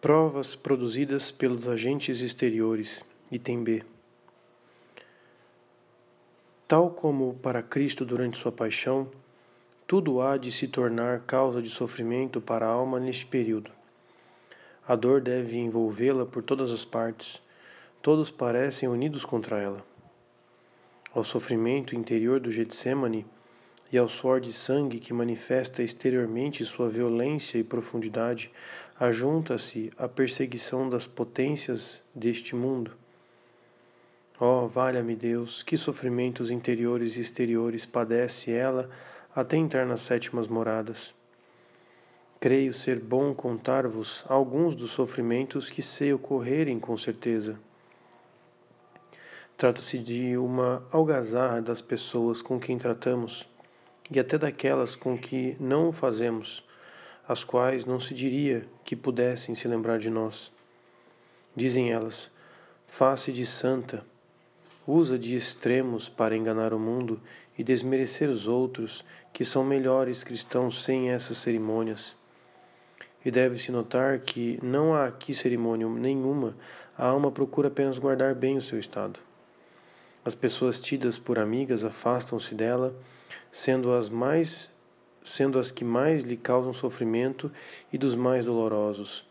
Provas produzidas pelos agentes exteriores, item B. Tal como para Cristo durante sua paixão, tudo há de se tornar causa de sofrimento para a alma neste período. A dor deve envolvê-la por todas as partes, todos parecem unidos contra ela. Ao sofrimento interior do Getsemane e ao suor de sangue que manifesta exteriormente sua violência e profundidade, ajunta-se a perseguição das potências deste mundo. Oh, valha-me Deus, que sofrimentos interiores e exteriores padece ela até entrar nas sétimas moradas. Creio ser bom contar-vos alguns dos sofrimentos que sei ocorrerem com certeza. Trata-se de uma algazarra das pessoas com quem tratamos e até daquelas com que não o fazemos as quais não se diria que pudessem se lembrar de nós. Dizem elas: face de santa, usa de extremos para enganar o mundo e desmerecer os outros, que são melhores cristãos sem essas cerimônias. E deve-se notar que não há aqui cerimônia nenhuma, a alma procura apenas guardar bem o seu estado. As pessoas tidas por amigas afastam-se dela, sendo as mais sendo as que mais lhe causam sofrimento e dos mais dolorosos.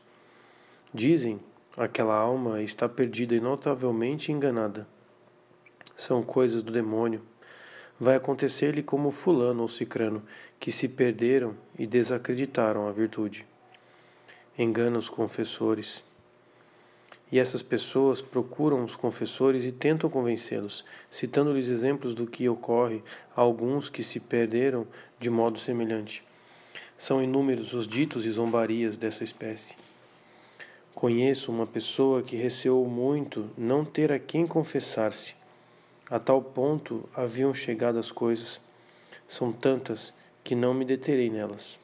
Dizem, aquela alma está perdida e notavelmente enganada. São coisas do demônio. Vai acontecer-lhe como fulano ou cicrano, que se perderam e desacreditaram a virtude. Engana os confessores. E essas pessoas procuram os confessores e tentam convencê-los, citando-lhes exemplos do que ocorre a alguns que se perderam de modo semelhante. São inúmeros os ditos e zombarias dessa espécie. Conheço uma pessoa que receou muito não ter a quem confessar-se. A tal ponto haviam chegado as coisas. São tantas que não me deterei nelas.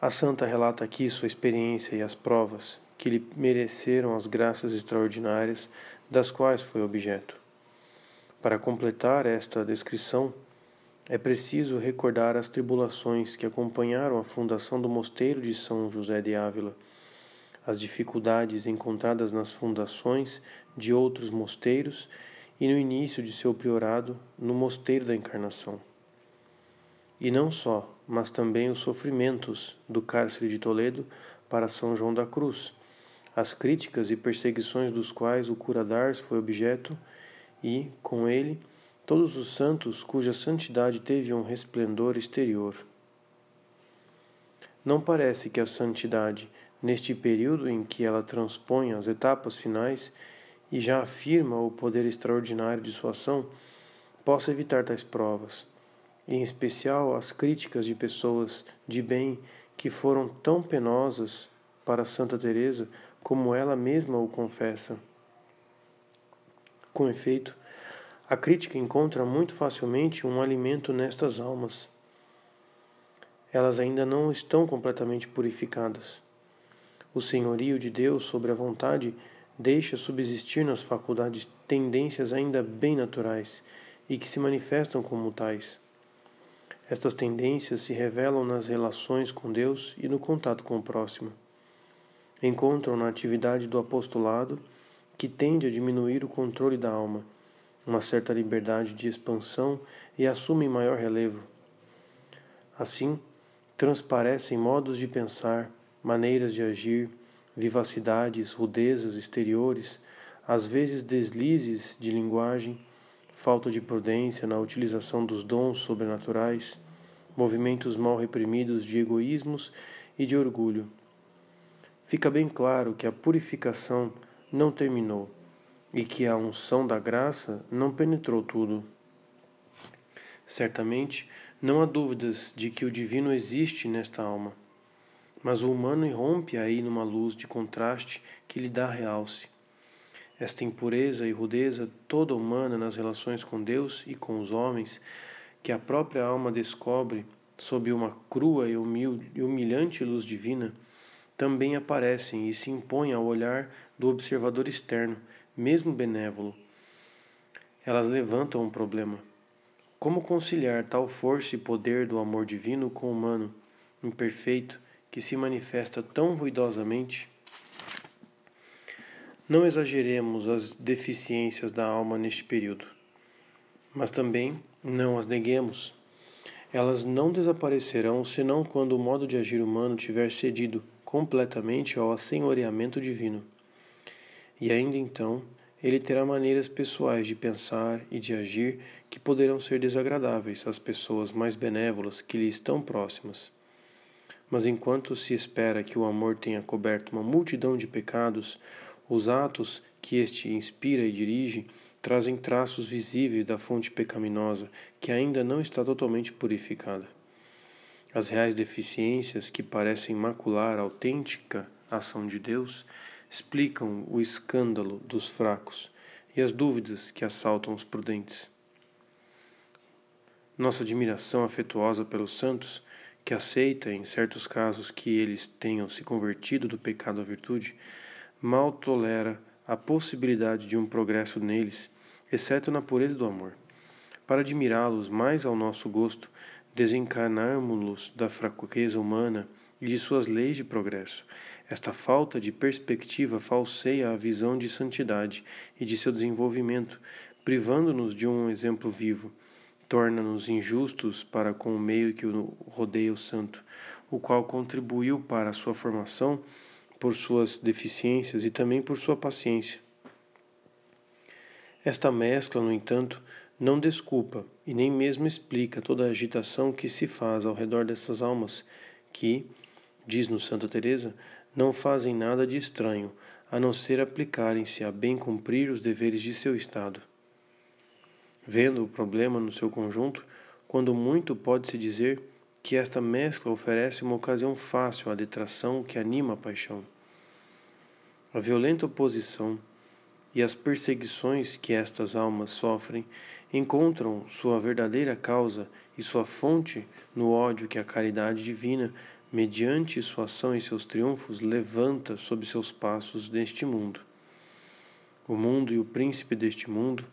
A santa relata aqui sua experiência e as provas que lhe mereceram as graças extraordinárias das quais foi objeto. Para completar esta descrição, é preciso recordar as tribulações que acompanharam a fundação do mosteiro de São José de Ávila, as dificuldades encontradas nas fundações de outros mosteiros e no início de seu priorado no Mosteiro da Encarnação. E não só, mas também os sofrimentos do cárcere de Toledo para São João da Cruz, as críticas e perseguições dos quais o cura d'Ars foi objeto, e, com ele, todos os santos cuja santidade teve um resplendor exterior. Não parece que a santidade, neste período em que ela transpõe as etapas finais e já afirma o poder extraordinário de sua ação, possa evitar tais provas, em especial as críticas de pessoas de bem que foram tão penosas para Santa Teresa como ela mesma o confessa. Com efeito, a crítica encontra muito facilmente um alimento nestas almas. Elas ainda não estão completamente purificadas. O senhorio de Deus sobre a vontade deixa subsistir nas faculdades tendências ainda bem naturais e que se manifestam como tais. Estas tendências se revelam nas relações com Deus e no contato com o próximo encontram na atividade do apostolado, que tende a diminuir o controle da alma, uma certa liberdade de expansão e assumem maior relevo. Assim, transparecem modos de pensar, maneiras de agir, vivacidades, rudezas exteriores, às vezes deslizes de linguagem, falta de prudência na utilização dos dons sobrenaturais, movimentos mal reprimidos de egoísmos e de orgulho fica bem claro que a purificação não terminou e que a unção da graça não penetrou tudo. Certamente, não há dúvidas de que o divino existe nesta alma, mas o humano irrompe aí numa luz de contraste que lhe dá realce. Esta impureza e rudeza toda humana nas relações com Deus e com os homens, que a própria alma descobre sob uma crua e humilhante luz divina, também aparecem e se impõem ao olhar do observador externo, mesmo benévolo. Elas levantam um problema. Como conciliar tal força e poder do amor divino com o humano, imperfeito, que se manifesta tão ruidosamente, não exageremos as deficiências da alma neste período, mas também não as neguemos. Elas não desaparecerão senão quando o modo de agir humano tiver cedido completamente ao assenhoreamento divino. E ainda então, ele terá maneiras pessoais de pensar e de agir que poderão ser desagradáveis às pessoas mais benévolas que lhe estão próximas. Mas enquanto se espera que o amor tenha coberto uma multidão de pecados, os atos que este inspira e dirige trazem traços visíveis da fonte pecaminosa que ainda não está totalmente purificada. As reais deficiências que parecem macular a autêntica ação de Deus explicam o escândalo dos fracos e as dúvidas que assaltam os prudentes. Nossa admiração afetuosa pelos santos, que aceita em certos casos que eles tenham se convertido do pecado à virtude, mal tolera a possibilidade de um progresso neles, exceto na pureza do amor. Para admirá-los mais ao nosso gosto, desencarnarmos-los da fraqueza humana e de suas leis de progresso. Esta falta de perspectiva falseia a visão de santidade e de seu desenvolvimento, privando-nos de um exemplo vivo. Torna-nos injustos para com o meio que o rodeia o santo, o qual contribuiu para a sua formação por suas deficiências e também por sua paciência. Esta mescla, no entanto, não desculpa e nem mesmo explica toda a agitação que se faz ao redor dessas almas, que, diz-nos Santa Teresa, não fazem nada de estranho, a não ser aplicarem-se a bem cumprir os deveres de seu estado. Vendo o problema no seu conjunto, quando muito pode-se dizer que esta mescla oferece uma ocasião fácil à detração que anima a paixão. A violenta oposição e as perseguições que estas almas sofrem encontram sua verdadeira causa e sua fonte no ódio que a caridade divina, mediante sua ação e seus triunfos, levanta sob seus passos neste mundo. O mundo e o príncipe deste mundo,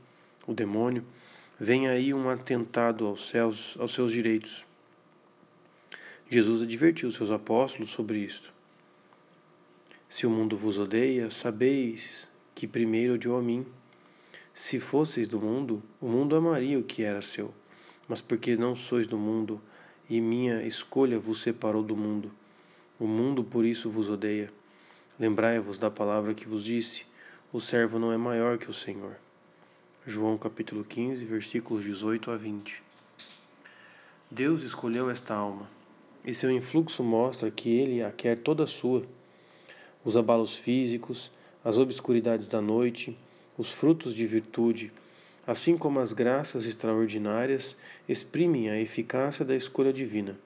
o demônio, vem aí um atentado aos céus, aos seus direitos. Jesus advertiu seus apóstolos sobre isto. Se o mundo vos odeia, sabeis que primeiro odiou a mim. Se fosseis do mundo, o mundo amaria o que era seu. Mas porque não sois do mundo, e minha escolha vos separou do mundo, o mundo por isso vos odeia. Lembrai-vos da palavra que vos disse: o servo não é maior que o Senhor. João capítulo 15, versículos 18 a 20. Deus escolheu esta alma, e seu influxo mostra que ele a quer toda sua. Os abalos físicos, as obscuridades da noite, os frutos de virtude, assim como as graças extraordinárias, exprimem a eficácia da escolha divina.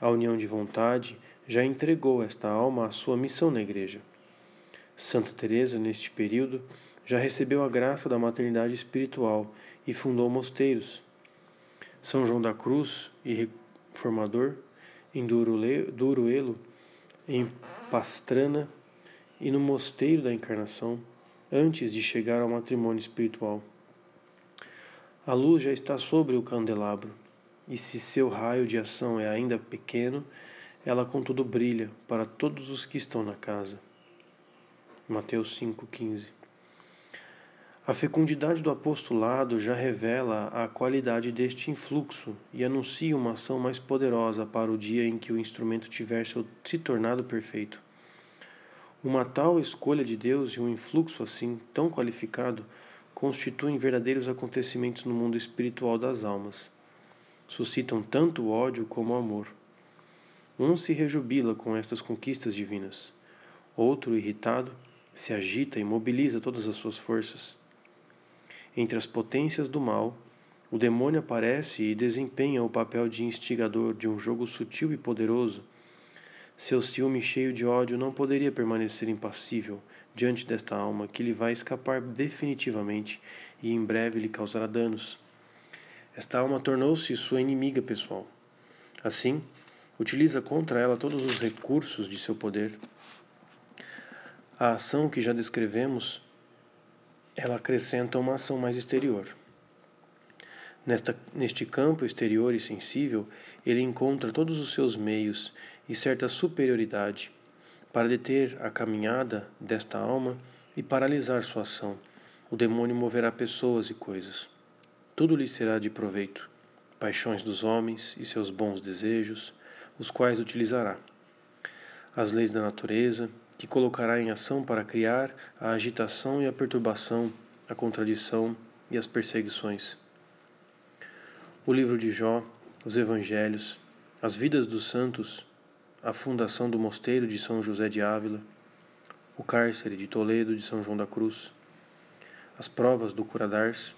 A união de vontade já entregou esta alma à sua missão na Igreja. Santa Teresa, neste período, já recebeu a graça da maternidade espiritual e fundou mosteiros. São João da Cruz e reformador, em Duruelo, em Pastrana, e no mosteiro da encarnação antes de chegar ao matrimônio espiritual. A luz já está sobre o candelabro, e se seu raio de ação é ainda pequeno, ela contudo brilha para todos os que estão na casa. Mateus 5,15 A fecundidade do apostolado já revela a qualidade deste influxo e anuncia uma ação mais poderosa para o dia em que o instrumento tiver se tornado perfeito. Uma tal escolha de Deus e um influxo assim tão qualificado constituem verdadeiros acontecimentos no mundo espiritual das almas. Suscitam tanto ódio como amor. Um se rejubila com estas conquistas divinas. Outro, irritado, se agita e mobiliza todas as suas forças. Entre as potências do mal, o demônio aparece e desempenha o papel de instigador de um jogo sutil e poderoso seu ciúme cheio de ódio não poderia permanecer impassível diante desta alma que lhe vai escapar definitivamente e em breve lhe causará danos. Esta alma tornou-se sua inimiga pessoal. Assim, utiliza contra ela todos os recursos de seu poder. A ação que já descrevemos, ela acrescenta uma ação mais exterior. Nesta, neste campo exterior e sensível, ele encontra todos os seus meios e certa superioridade para deter a caminhada desta alma e paralisar sua ação. O demônio moverá pessoas e coisas. Tudo lhe será de proveito. Paixões dos homens e seus bons desejos, os quais utilizará. As leis da natureza, que colocará em ação para criar a agitação e a perturbação, a contradição e as perseguições. O livro de Jó, os evangelhos, as vidas dos santos, a fundação do mosteiro de São José de Ávila, o cárcere de Toledo de São João da Cruz, as provas do Curadars,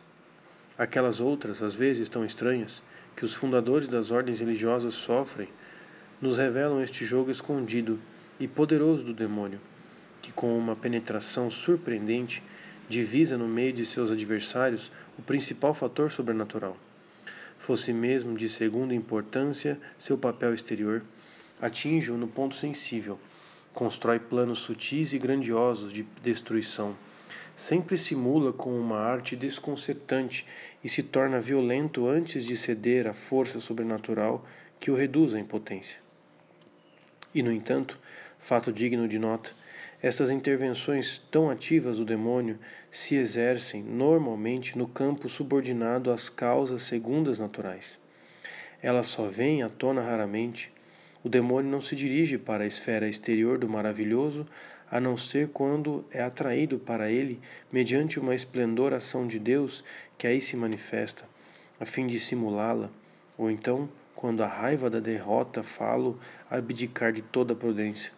aquelas outras, às vezes tão estranhas, que os fundadores das ordens religiosas sofrem, nos revelam este jogo escondido e poderoso do demônio, que com uma penetração surpreendente divisa no meio de seus adversários o principal fator sobrenatural. Fosse mesmo de segunda importância seu papel exterior, atinge-o no ponto sensível, constrói planos sutis e grandiosos de destruição. Sempre simula com uma arte desconcertante e se torna violento antes de ceder à força sobrenatural que o reduz à impotência. E, no entanto, fato digno de nota, estas intervenções tão ativas do demônio se exercem normalmente no campo subordinado às causas segundas naturais. Elas só vêm à tona raramente, o demônio não se dirige para a esfera exterior do maravilhoso, a não ser quando é atraído para ele mediante uma esplendor ação de Deus que aí se manifesta, a fim de simulá-la, ou então, quando a raiva da derrota falo abdicar de toda prudência.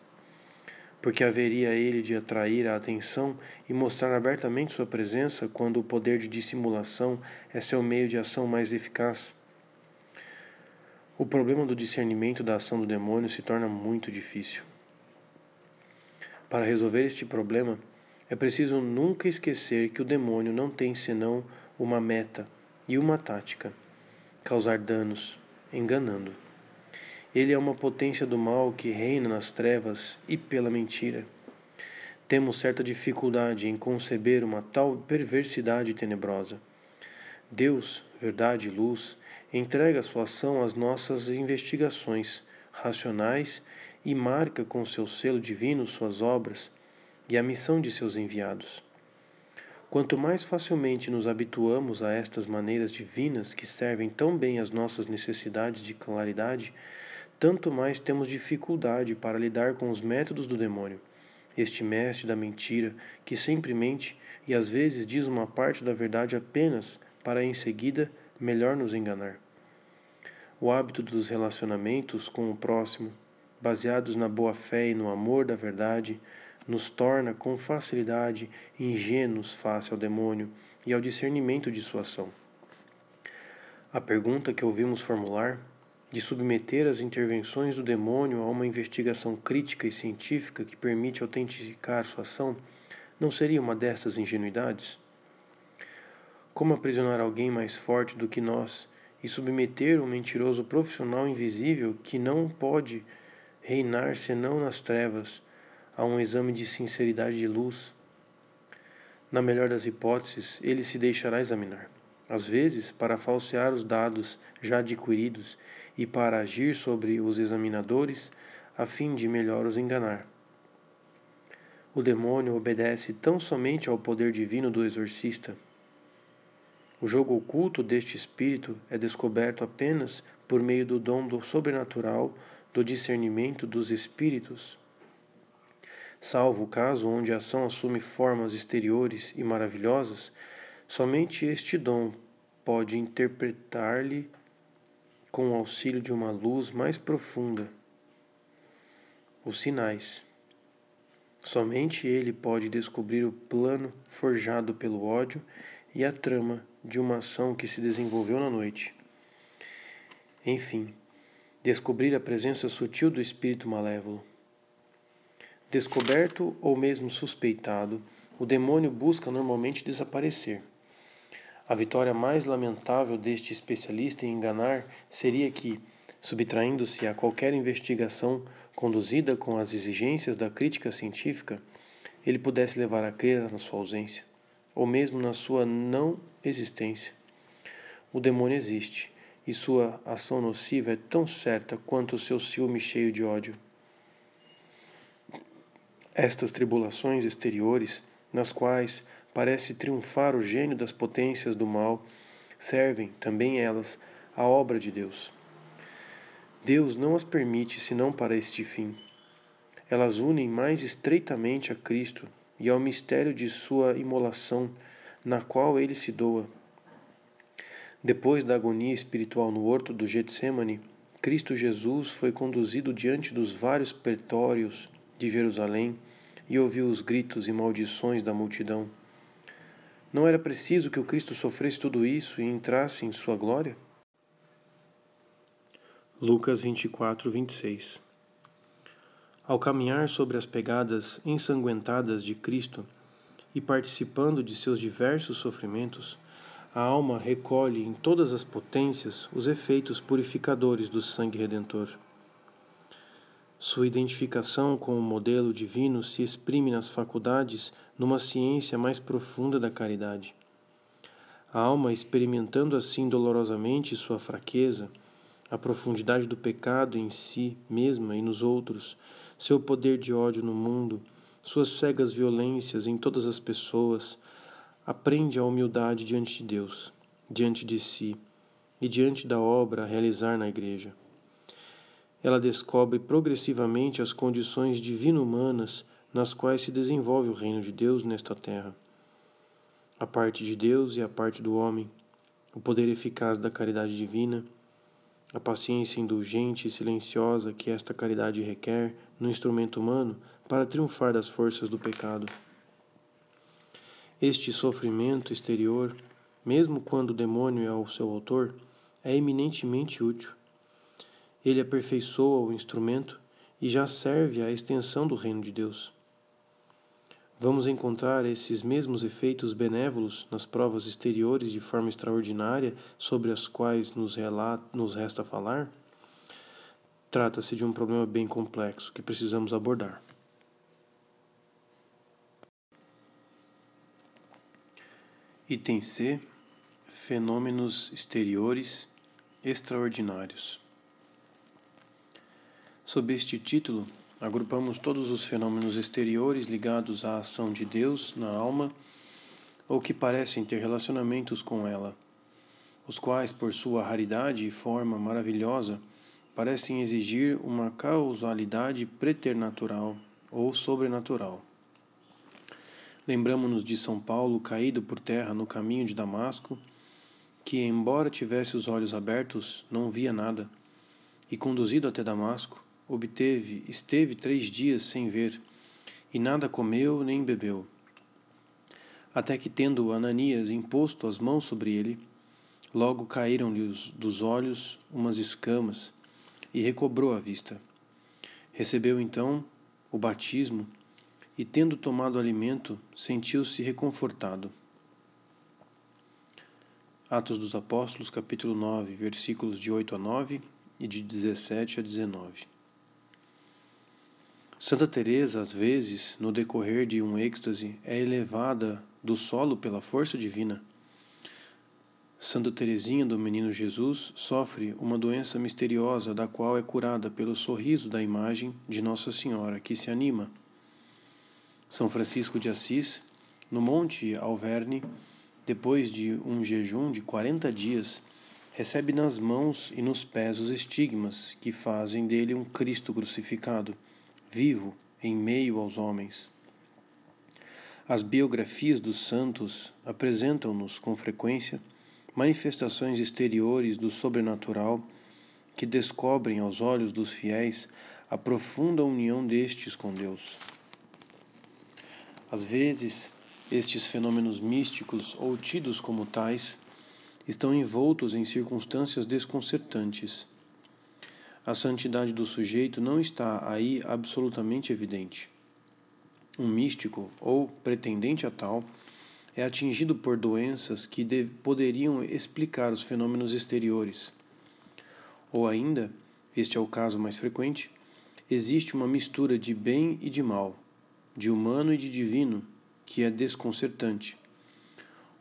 Porque haveria ele de atrair a atenção e mostrar abertamente sua presença quando o poder de dissimulação é seu meio de ação mais eficaz? O problema do discernimento da ação do demônio se torna muito difícil. Para resolver este problema, é preciso nunca esquecer que o demônio não tem senão uma meta e uma tática: causar danos, enganando. Ele é uma potência do mal que reina nas trevas e pela mentira. Temos certa dificuldade em conceber uma tal perversidade tenebrosa. Deus, verdade e luz, entrega sua ação às nossas investigações racionais e marca com seu selo divino suas obras e a missão de seus enviados. Quanto mais facilmente nos habituamos a estas maneiras divinas que servem tão bem às nossas necessidades de claridade, tanto mais temos dificuldade para lidar com os métodos do demônio, este mestre da mentira que sempre mente e às vezes diz uma parte da verdade apenas para em seguida melhor nos enganar. O hábito dos relacionamentos com o próximo, baseados na boa fé e no amor da verdade, nos torna com facilidade ingênuos face ao demônio e ao discernimento de sua ação. A pergunta que ouvimos formular, de submeter as intervenções do demônio a uma investigação crítica e científica que permite autenticar sua ação, não seria uma destas ingenuidades? Como aprisionar alguém mais forte do que nós e submeter um mentiroso profissional invisível que não pode reinar senão nas trevas a um exame de sinceridade de luz? Na melhor das hipóteses, ele se deixará examinar, às vezes para falsear os dados já adquiridos e para agir sobre os examinadores a fim de melhor os enganar. O demônio obedece tão somente ao poder divino do exorcista o jogo oculto deste espírito é descoberto apenas por meio do dom do sobrenatural do discernimento dos espíritos. Salvo o caso onde a ação assume formas exteriores e maravilhosas, somente este dom pode interpretar-lhe com o auxílio de uma luz mais profunda. Os sinais. Somente ele pode descobrir o plano forjado pelo ódio e a trama de uma ação que se desenvolveu na noite. Enfim, descobrir a presença sutil do espírito malévolo. Descoberto ou mesmo suspeitado, o demônio busca normalmente desaparecer. A vitória mais lamentável deste especialista em enganar seria que, subtraindo-se a qualquer investigação conduzida com as exigências da crítica científica, ele pudesse levar a crer na sua ausência ou mesmo na sua não existência. O demônio existe e sua ação nociva é tão certa quanto o seu ciúme cheio de ódio. Estas tribulações exteriores, nas quais parece triunfar o gênio das potências do mal, servem, também elas, à obra de Deus. Deus não as permite senão para este fim. Elas unem mais estreitamente a Cristo e ao mistério de sua imolação, na qual ele se doa. Depois da agonia espiritual no horto do Getsemane, Cristo Jesus foi conduzido diante dos vários pretórios de Jerusalém e ouviu os gritos e maldições da multidão. Não era preciso que o Cristo sofresse tudo isso e entrasse em sua glória? Lucas 24, 26 Ao caminhar sobre as pegadas ensanguentadas de Cristo e participando de seus diversos sofrimentos, a alma recolhe em todas as potências os efeitos purificadores do sangue redentor. Sua identificação com o modelo divino se exprime nas faculdades numa ciência mais profunda da caridade. A alma, experimentando assim dolorosamente sua fraqueza, a profundidade do pecado em si mesma e nos outros, seu poder de ódio no mundo, suas cegas violências em todas as pessoas, aprende a humildade diante de Deus, diante de si e diante da obra a realizar na Igreja ela descobre progressivamente as condições divino-humanas nas quais se desenvolve o reino de Deus nesta terra. A parte de Deus e a parte do homem, o poder eficaz da caridade divina, a paciência indulgente e silenciosa que esta caridade requer no instrumento humano para triunfar das forças do pecado. Este sofrimento exterior, mesmo quando o demônio é o seu autor, é eminentemente útil ele aperfeiçoa o instrumento e já serve à extensão do reino de Deus. Vamos encontrar esses mesmos efeitos benévolos nas provas exteriores de forma extraordinária sobre as quais nos, relata, nos resta falar? Trata-se de um problema bem complexo que precisamos abordar. Item C: Fenômenos exteriores extraordinários. Sob este título, agrupamos todos os fenômenos exteriores ligados à ação de Deus na alma ou que parecem ter relacionamentos com ela, os quais, por sua raridade e forma maravilhosa, parecem exigir uma causalidade preternatural ou sobrenatural. Lembramos-nos de São Paulo caído por terra no caminho de Damasco, que, embora tivesse os olhos abertos, não via nada, e conduzido até Damasco, obteve, esteve três dias sem ver, e nada comeu nem bebeu. Até que, tendo Ananias imposto as mãos sobre ele, logo caíram-lhe dos olhos umas escamas, e recobrou a vista. Recebeu então o batismo, e tendo tomado alimento, sentiu-se reconfortado. Atos dos Apóstolos, capítulo 9, versículos de 8 a 9 e de 17 a 19. Santa Teresa, às vezes, no decorrer de um êxtase, é elevada do solo pela força divina. Santa Teresinha do Menino Jesus sofre uma doença misteriosa da qual é curada pelo sorriso da imagem de Nossa Senhora, que se anima. São Francisco de Assis, no Monte Alverne, depois de um jejum de 40 dias, recebe nas mãos e nos pés os estigmas que fazem dele um Cristo crucificado vivo em meio aos homens. As biografias dos santos apresentam-nos com frequência manifestações exteriores do sobrenatural que descobrem aos olhos dos fiéis a profunda união destes com Deus. Às vezes, estes fenômenos místicos ou tidos como tais estão envoltos em circunstâncias desconcertantes a santidade do sujeito não está aí absolutamente evidente. Um místico, ou pretendente a tal, é atingido por doenças que poderiam explicar os fenômenos exteriores. Ou ainda, este é o caso mais frequente, existe uma mistura de bem e de mal, de humano e de divino, que é desconcertante.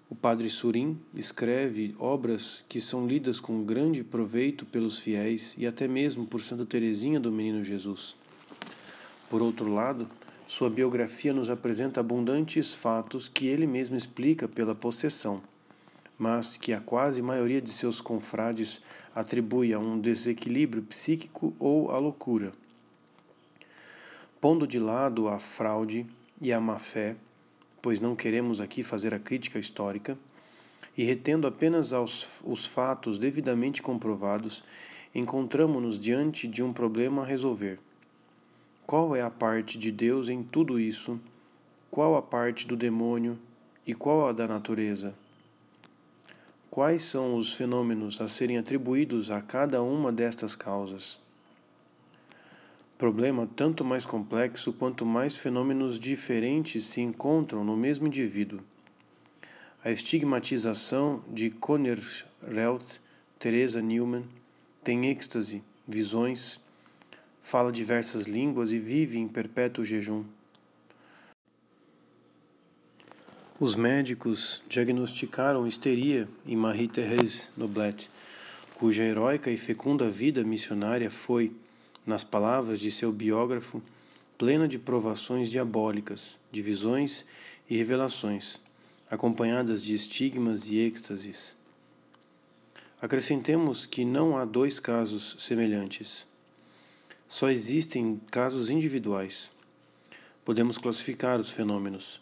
O padre Surim escreve obras que são lidas com grande proveito pelos fiéis e até mesmo por Santa Teresinha do Menino Jesus. Por outro lado, sua biografia nos apresenta abundantes fatos que ele mesmo explica pela possessão, mas que a quase maioria de seus confrades atribui a um desequilíbrio psíquico ou à loucura. Pondo de lado a fraude e a má-fé, pois não queremos aqui fazer a crítica histórica, e retendo apenas aos, os fatos devidamente comprovados, encontramos-nos diante de um problema a resolver. Qual é a parte de Deus em tudo isso? Qual a parte do demônio e qual a da natureza? Quais são os fenômenos a serem atribuídos a cada uma destas causas? Problema tanto mais complexo quanto mais fenômenos diferentes se encontram no mesmo indivíduo. A estigmatização de Conner Reuth, Teresa Newman, tem êxtase, visões, fala diversas línguas e vive em perpétuo jejum. Os médicos diagnosticaram histeria em Marie-Thérèse Noblet, cuja heróica e fecunda vida missionária foi nas palavras de seu biógrafo, plena de provações diabólicas, de visões e revelações, acompanhadas de estigmas e êxtases. Acrescentemos que não há dois casos semelhantes. Só existem casos individuais. Podemos classificar os fenômenos.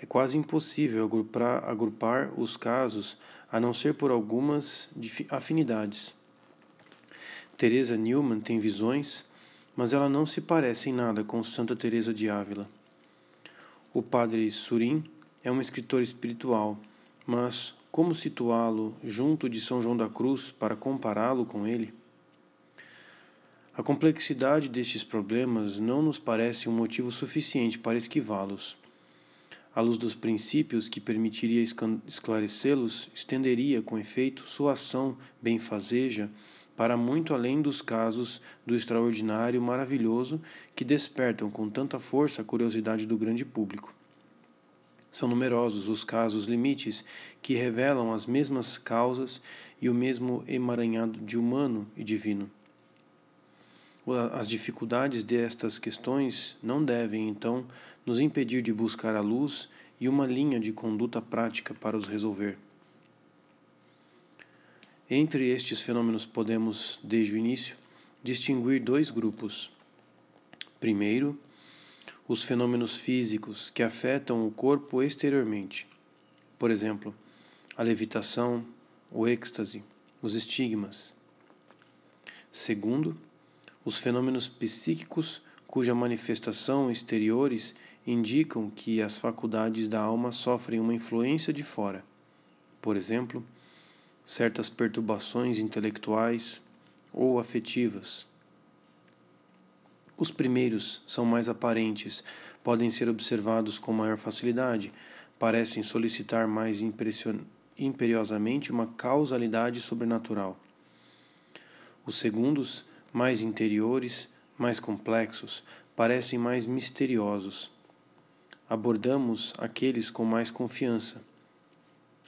É quase impossível agrupar, agrupar os casos a não ser por algumas afinidades. Teresa Newman tem visões, mas ela não se parece em nada com Santa Teresa de Ávila. O padre Surim é um escritor espiritual, mas como situá-lo junto de São João da Cruz para compará-lo com ele? A complexidade destes problemas não nos parece um motivo suficiente para esquivá-los. A luz dos princípios que permitiria esclarecê-los estenderia, com efeito, sua ação benfazeja para muito além dos casos do extraordinário maravilhoso que despertam com tanta força a curiosidade do grande público. São numerosos os casos limites que revelam as mesmas causas e o mesmo emaranhado de humano e divino. As dificuldades destas questões não devem, então, nos impedir de buscar a luz e uma linha de conduta prática para os resolver. Entre estes fenômenos podemos, desde o início, distinguir dois grupos. Primeiro, os fenômenos físicos que afetam o corpo exteriormente. Por exemplo, a levitação, o êxtase, os estigmas. Segundo, os fenômenos psíquicos cuja manifestação exteriores indicam que as faculdades da alma sofrem uma influência de fora. Por exemplo, certas perturbações intelectuais ou afetivas. Os primeiros são mais aparentes, podem ser observados com maior facilidade, parecem solicitar mais imperiosamente uma causalidade sobrenatural. Os segundos, mais interiores, mais complexos, parecem mais misteriosos. Abordamos aqueles com mais confiança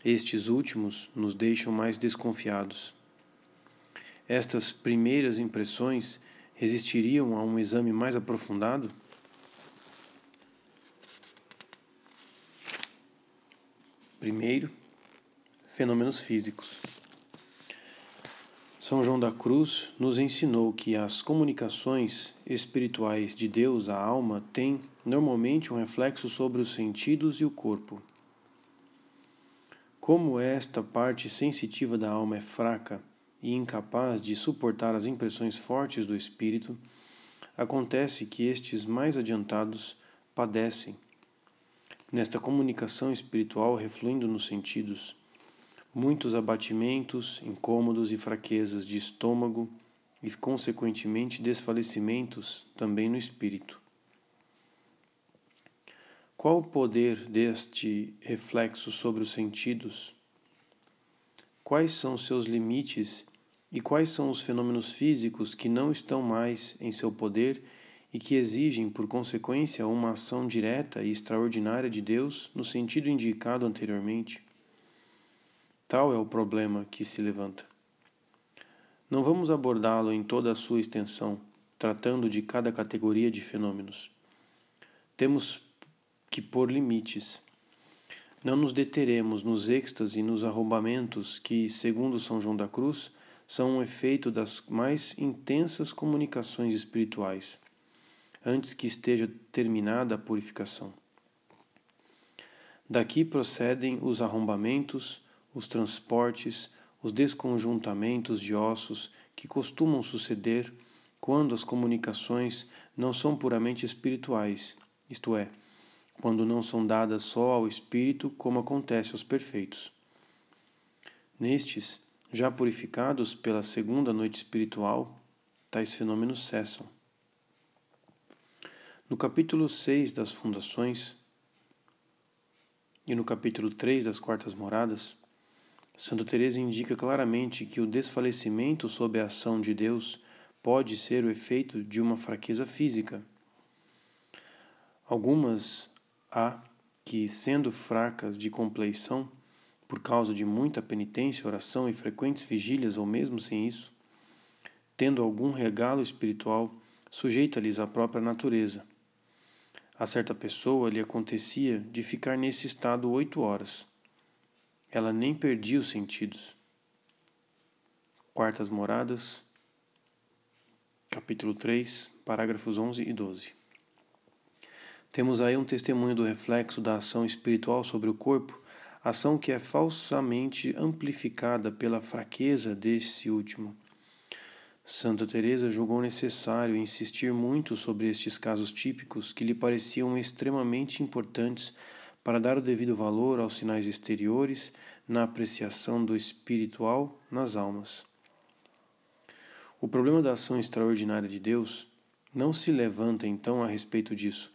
estes últimos nos deixam mais desconfiados. Estas primeiras impressões resistiriam a um exame mais aprofundado? Primeiro, fenômenos físicos. São João da Cruz nos ensinou que as comunicações espirituais de Deus à alma têm normalmente um reflexo sobre os sentidos e o corpo. Como esta parte sensitiva da alma é fraca e incapaz de suportar as impressões fortes do espírito, acontece que estes mais adiantados padecem. Nesta comunicação espiritual refluindo nos sentidos, muitos abatimentos, incômodos e fraquezas de estômago e, consequentemente, desfalecimentos também no espírito. Qual o poder deste reflexo sobre os sentidos? Quais são seus limites e quais são os fenômenos físicos que não estão mais em seu poder e que exigem, por consequência, uma ação direta e extraordinária de Deus no sentido indicado anteriormente? Tal é o problema que se levanta. Não vamos abordá-lo em toda a sua extensão, tratando de cada categoria de fenômenos. Temos que pôr limites. Não nos deteremos nos êxtases e nos arrombamentos que, segundo São João da Cruz, são um efeito das mais intensas comunicações espirituais, antes que esteja terminada a purificação. Daqui procedem os arrombamentos, os transportes, os desconjuntamentos de ossos que costumam suceder quando as comunicações não são puramente espirituais, isto é, quando não são dadas só ao espírito, como acontece aos perfeitos. Nestes, já purificados pela segunda noite espiritual, tais fenômenos cessam. No capítulo 6 das Fundações e no capítulo 3 das Quartas Moradas, Santa Teresa indica claramente que o desfalecimento sob a ação de Deus pode ser o efeito de uma fraqueza física. Algumas há que, sendo fracas de compleição, por causa de muita penitência, oração e frequentes vigílias, ou mesmo sem isso, tendo algum regalo espiritual, sujeita-lhes a própria natureza. A certa pessoa lhe acontecia de ficar nesse estado oito horas ela nem perdia os sentidos. Quartas Moradas, capítulo 3, parágrafos 11 e 12. Temos aí um testemunho do reflexo da ação espiritual sobre o corpo, ação que é falsamente amplificada pela fraqueza desse último. Santa Teresa julgou necessário insistir muito sobre estes casos típicos que lhe pareciam extremamente importantes para dar o devido valor aos sinais exteriores na apreciação do espiritual nas almas. O problema da ação extraordinária de Deus não se levanta então a respeito disso.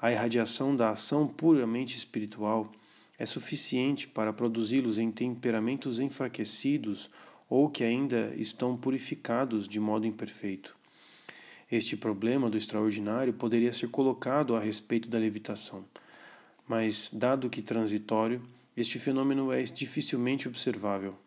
A irradiação da ação puramente espiritual é suficiente para produzi-los em temperamentos enfraquecidos ou que ainda estão purificados de modo imperfeito. Este problema do extraordinário poderia ser colocado a respeito da levitação mas, dado que transitório, este fenômeno é dificilmente observável.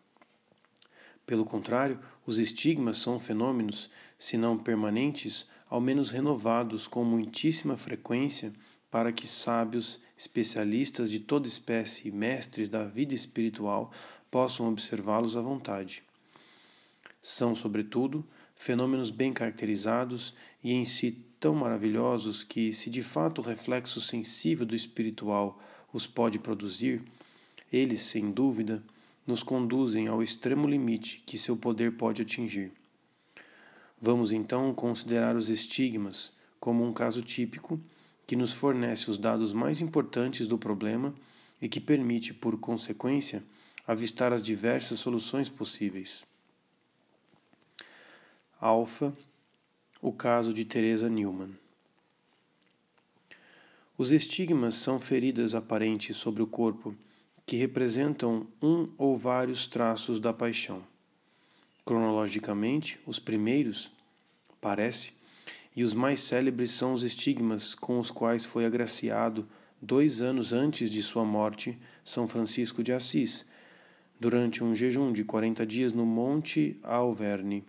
Pelo contrário, os estigmas são fenômenos, se não permanentes, ao menos renovados com muitíssima frequência para que sábios, especialistas de toda espécie e mestres da vida espiritual possam observá-los à vontade. São, sobretudo, fenômenos bem caracterizados e em si tão maravilhosos que, se de fato o reflexo sensível do espiritual os pode produzir, eles, sem dúvida, nos conduzem ao extremo limite que seu poder pode atingir. Vamos então considerar os estigmas como um caso típico que nos fornece os dados mais importantes do problema e que permite, por consequência, avistar as diversas soluções possíveis. Alfa o caso de Teresa Newman. Os estigmas são feridas aparentes sobre o corpo que representam um ou vários traços da paixão. Cronologicamente, os primeiros, parece, e os mais célebres são os estigmas com os quais foi agraciado dois anos antes de sua morte São Francisco de Assis, durante um jejum de quarenta dias no Monte Alverne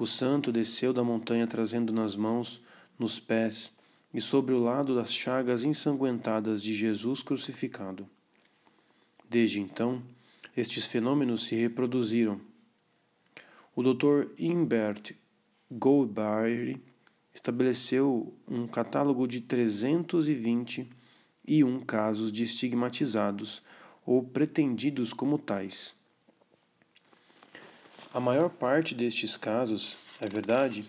o santo desceu da montanha trazendo nas mãos, nos pés e sobre o lado das chagas ensanguentadas de Jesus crucificado. Desde então, estes fenômenos se reproduziram. O Dr. Imbert Goldberry estabeleceu um catálogo de 321 casos de estigmatizados ou pretendidos como tais. A maior parte destes casos, é verdade,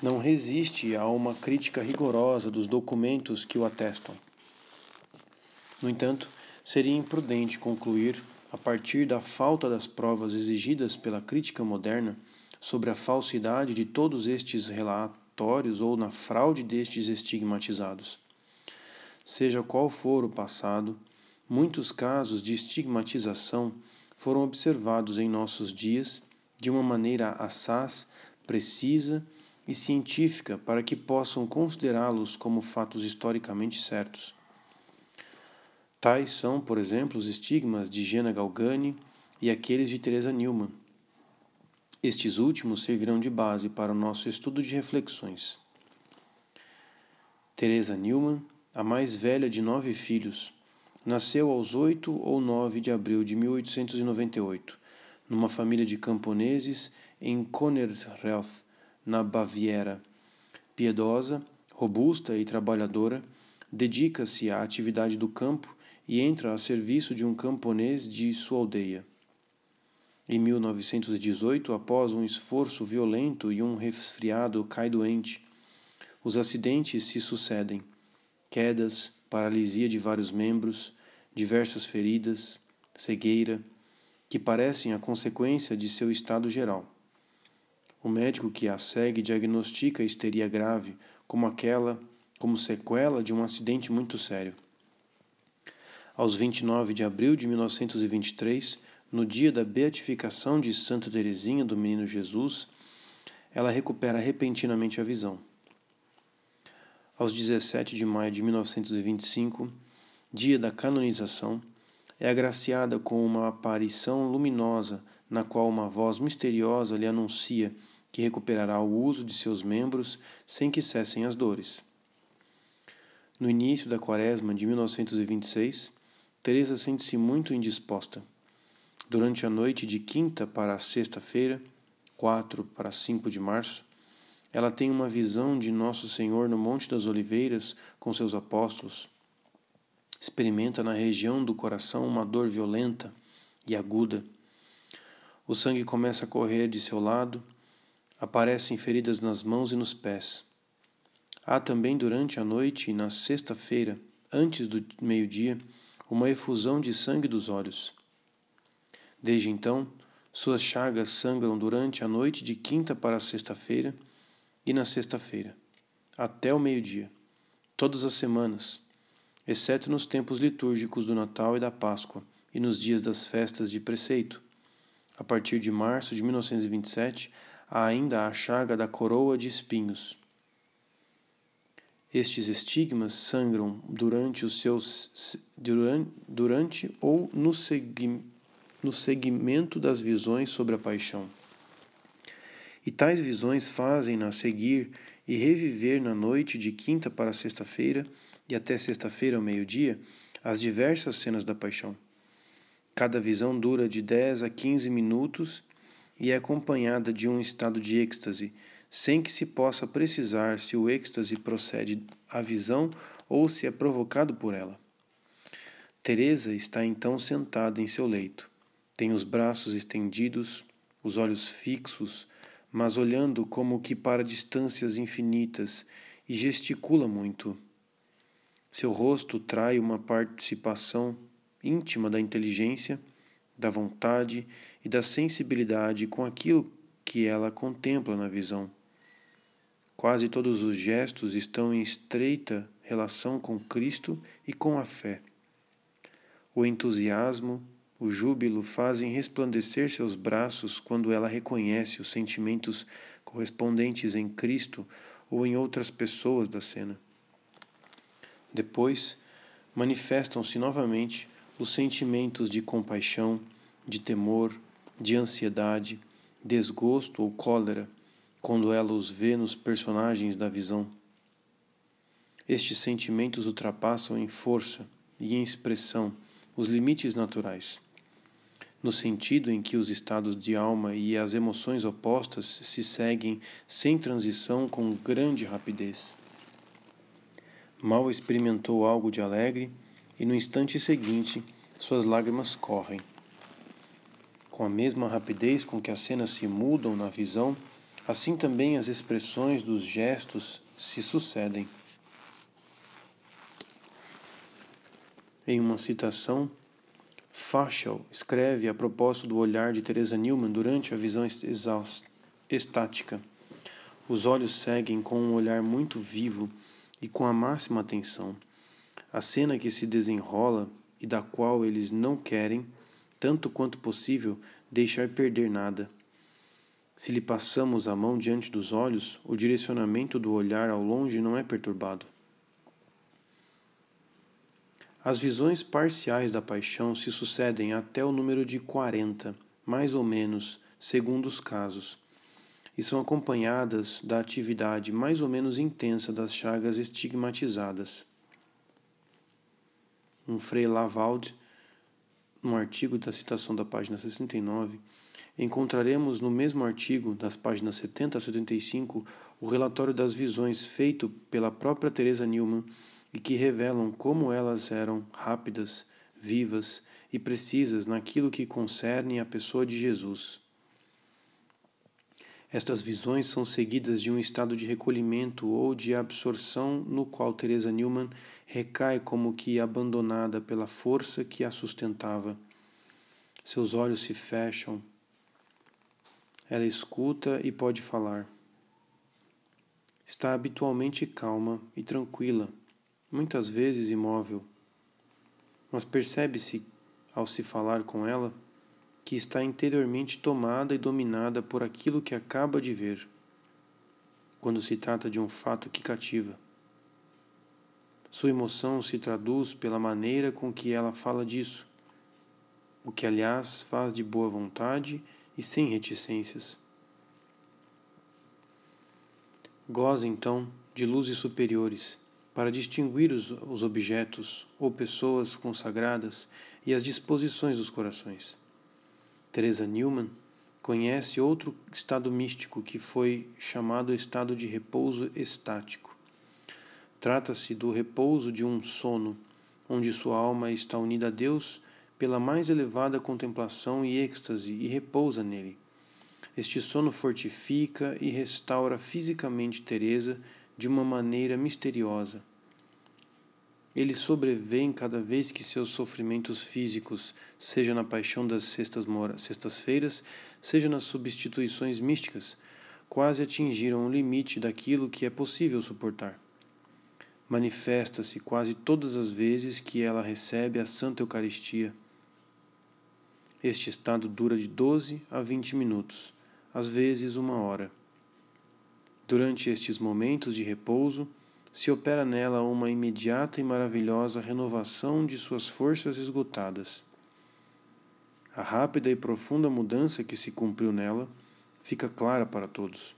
não resiste a uma crítica rigorosa dos documentos que o atestam. No entanto, seria imprudente concluir, a partir da falta das provas exigidas pela crítica moderna, sobre a falsidade de todos estes relatórios ou na fraude destes estigmatizados. Seja qual for o passado, muitos casos de estigmatização foram observados em nossos dias de uma maneira assaz, precisa e científica para que possam considerá-los como fatos historicamente certos. Tais são, por exemplo, os estigmas de Gena Galgani, e aqueles de Teresa Newman. Estes últimos servirão de base para o nosso estudo de reflexões. Teresa Newman, a mais velha de nove filhos, nasceu aos 8 ou 9 de abril de 1898, numa família de camponeses em Connerreuth, na Baviera. Piedosa, robusta e trabalhadora, dedica-se à atividade do campo e entra a serviço de um camponês de sua aldeia. Em 1918, após um esforço violento e um resfriado, cai doente. Os acidentes se sucedem: quedas, paralisia de vários membros, diversas feridas, cegueira, que parecem a consequência de seu estado geral. O médico que a segue diagnostica histeria grave como aquela, como sequela de um acidente muito sério. Aos 29 de abril de 1923, no dia da beatificação de Santa Teresinha do Menino Jesus, ela recupera repentinamente a visão. Aos 17 de maio de 1925, dia da canonização, é agraciada com uma aparição luminosa na qual uma voz misteriosa lhe anuncia que recuperará o uso de seus membros sem que cessem as dores. No início da quaresma de 1926, Teresa sente-se muito indisposta. Durante a noite de quinta para sexta-feira, 4 para 5 de março, ela tem uma visão de Nosso Senhor no Monte das Oliveiras com seus apóstolos. Experimenta na região do coração uma dor violenta e aguda. O sangue começa a correr de seu lado, aparecem feridas nas mãos e nos pés. Há também durante a noite e na sexta-feira, antes do meio-dia, uma efusão de sangue dos olhos. Desde então, suas chagas sangram durante a noite de quinta para sexta-feira e na sexta-feira, até o meio-dia, todas as semanas, exceto nos tempos litúrgicos do Natal e da Páscoa e nos dias das festas de preceito. A partir de março de 1927, há ainda a chaga da coroa de espinhos. Estes estigmas sangram durante os seus durante, durante ou no, segui, no segmento das visões sobre a paixão. E tais visões fazem-na seguir e reviver na noite de quinta para sexta-feira e até sexta-feira ao meio-dia as diversas cenas da paixão. Cada visão dura de 10 a 15 minutos e é acompanhada de um estado de êxtase, sem que se possa precisar se o êxtase procede à visão ou se é provocado por ela. Teresa está então sentada em seu leito. Tem os braços estendidos, os olhos fixos, mas olhando como que para distâncias infinitas, e gesticula muito. Seu rosto trai uma participação íntima da inteligência, da vontade e da sensibilidade com aquilo que ela contempla na visão. Quase todos os gestos estão em estreita relação com Cristo e com a fé. O entusiasmo, o júbilo fazem resplandecer seus braços quando ela reconhece os sentimentos correspondentes em Cristo ou em outras pessoas da cena. Depois, manifestam-se novamente os sentimentos de compaixão, de temor, de ansiedade, desgosto ou cólera, quando ela os vê nos personagens da visão. Estes sentimentos ultrapassam em força e em expressão os limites naturais no sentido em que os estados de alma e as emoções opostas se seguem sem transição com grande rapidez. Mal experimentou algo de alegre e no instante seguinte suas lágrimas correm. Com a mesma rapidez com que as cenas se mudam na visão, assim também as expressões dos gestos se sucedem. Em uma citação, Faschel escreve a propósito do olhar de Teresa Newman durante a visão estática. Os olhos seguem com um olhar muito vivo e com a máxima atenção. A cena que se desenrola e da qual eles não querem, tanto quanto possível, deixar perder nada. Se lhe passamos a mão diante dos olhos, o direcionamento do olhar ao longe não é perturbado. As visões parciais da paixão se sucedem até o número de 40, mais ou menos, segundo os casos, e são acompanhadas da atividade mais ou menos intensa das chagas estigmatizadas. Um Frei Lavalde, no artigo da citação da página 69, encontraremos no mesmo artigo, das páginas 70 a 75, o relatório das visões feito pela própria Teresa Newman e que revelam como elas eram rápidas, vivas e precisas naquilo que concerne a pessoa de Jesus. Estas visões são seguidas de um estado de recolhimento ou de absorção no qual Teresa Newman recai como que abandonada pela força que a sustentava. Seus olhos se fecham. Ela escuta e pode falar. Está habitualmente calma e tranquila, muitas vezes imóvel. Mas percebe-se, ao se falar com ela, que está interiormente tomada e dominada por aquilo que acaba de ver, quando se trata de um fato que cativa. Sua emoção se traduz pela maneira com que ela fala disso, o que, aliás, faz de boa vontade e sem reticências. Goza, então, de luzes superiores para distinguir os, os objetos ou pessoas consagradas e as disposições dos corações. Teresa Newman conhece outro estado místico que foi chamado estado de repouso estático. Trata-se do repouso de um sono, onde sua alma está unida a Deus pela mais elevada contemplação e êxtase e repousa nele. Este sono fortifica e restaura fisicamente Teresa de uma maneira misteriosa. Ele sobrevém cada vez que seus sofrimentos físicos, seja na paixão das sextas-feiras, seja nas substituições místicas, quase atingiram o limite daquilo que é possível suportar. Manifesta-se quase todas as vezes que ela recebe a Santa Eucaristia. Este estado dura de 12 a 20 minutos, às vezes uma hora. Durante estes momentos de repouso, se opera nela uma imediata e maravilhosa renovação de suas forças esgotadas. A rápida e profunda mudança que se cumpriu nela fica clara para todos.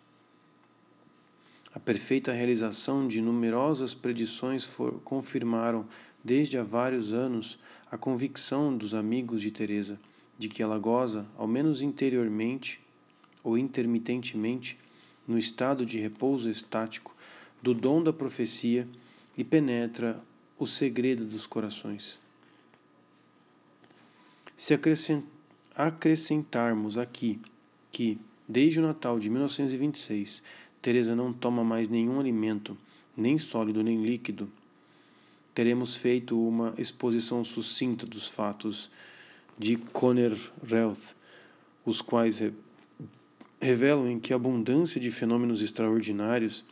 A perfeita realização de numerosas predições for, confirmaram desde há vários anos a convicção dos amigos de Teresa de que ela goza, ao menos interiormente ou intermitentemente, no estado de repouso estático, do dom da profecia e penetra o segredo dos corações. Se acrescentarmos aqui que, desde o Natal de 1926, Teresa não toma mais nenhum alimento, nem sólido nem líquido, teremos feito uma exposição sucinta dos fatos de Conner Reuth, os quais revelam em que abundância de fenômenos extraordinários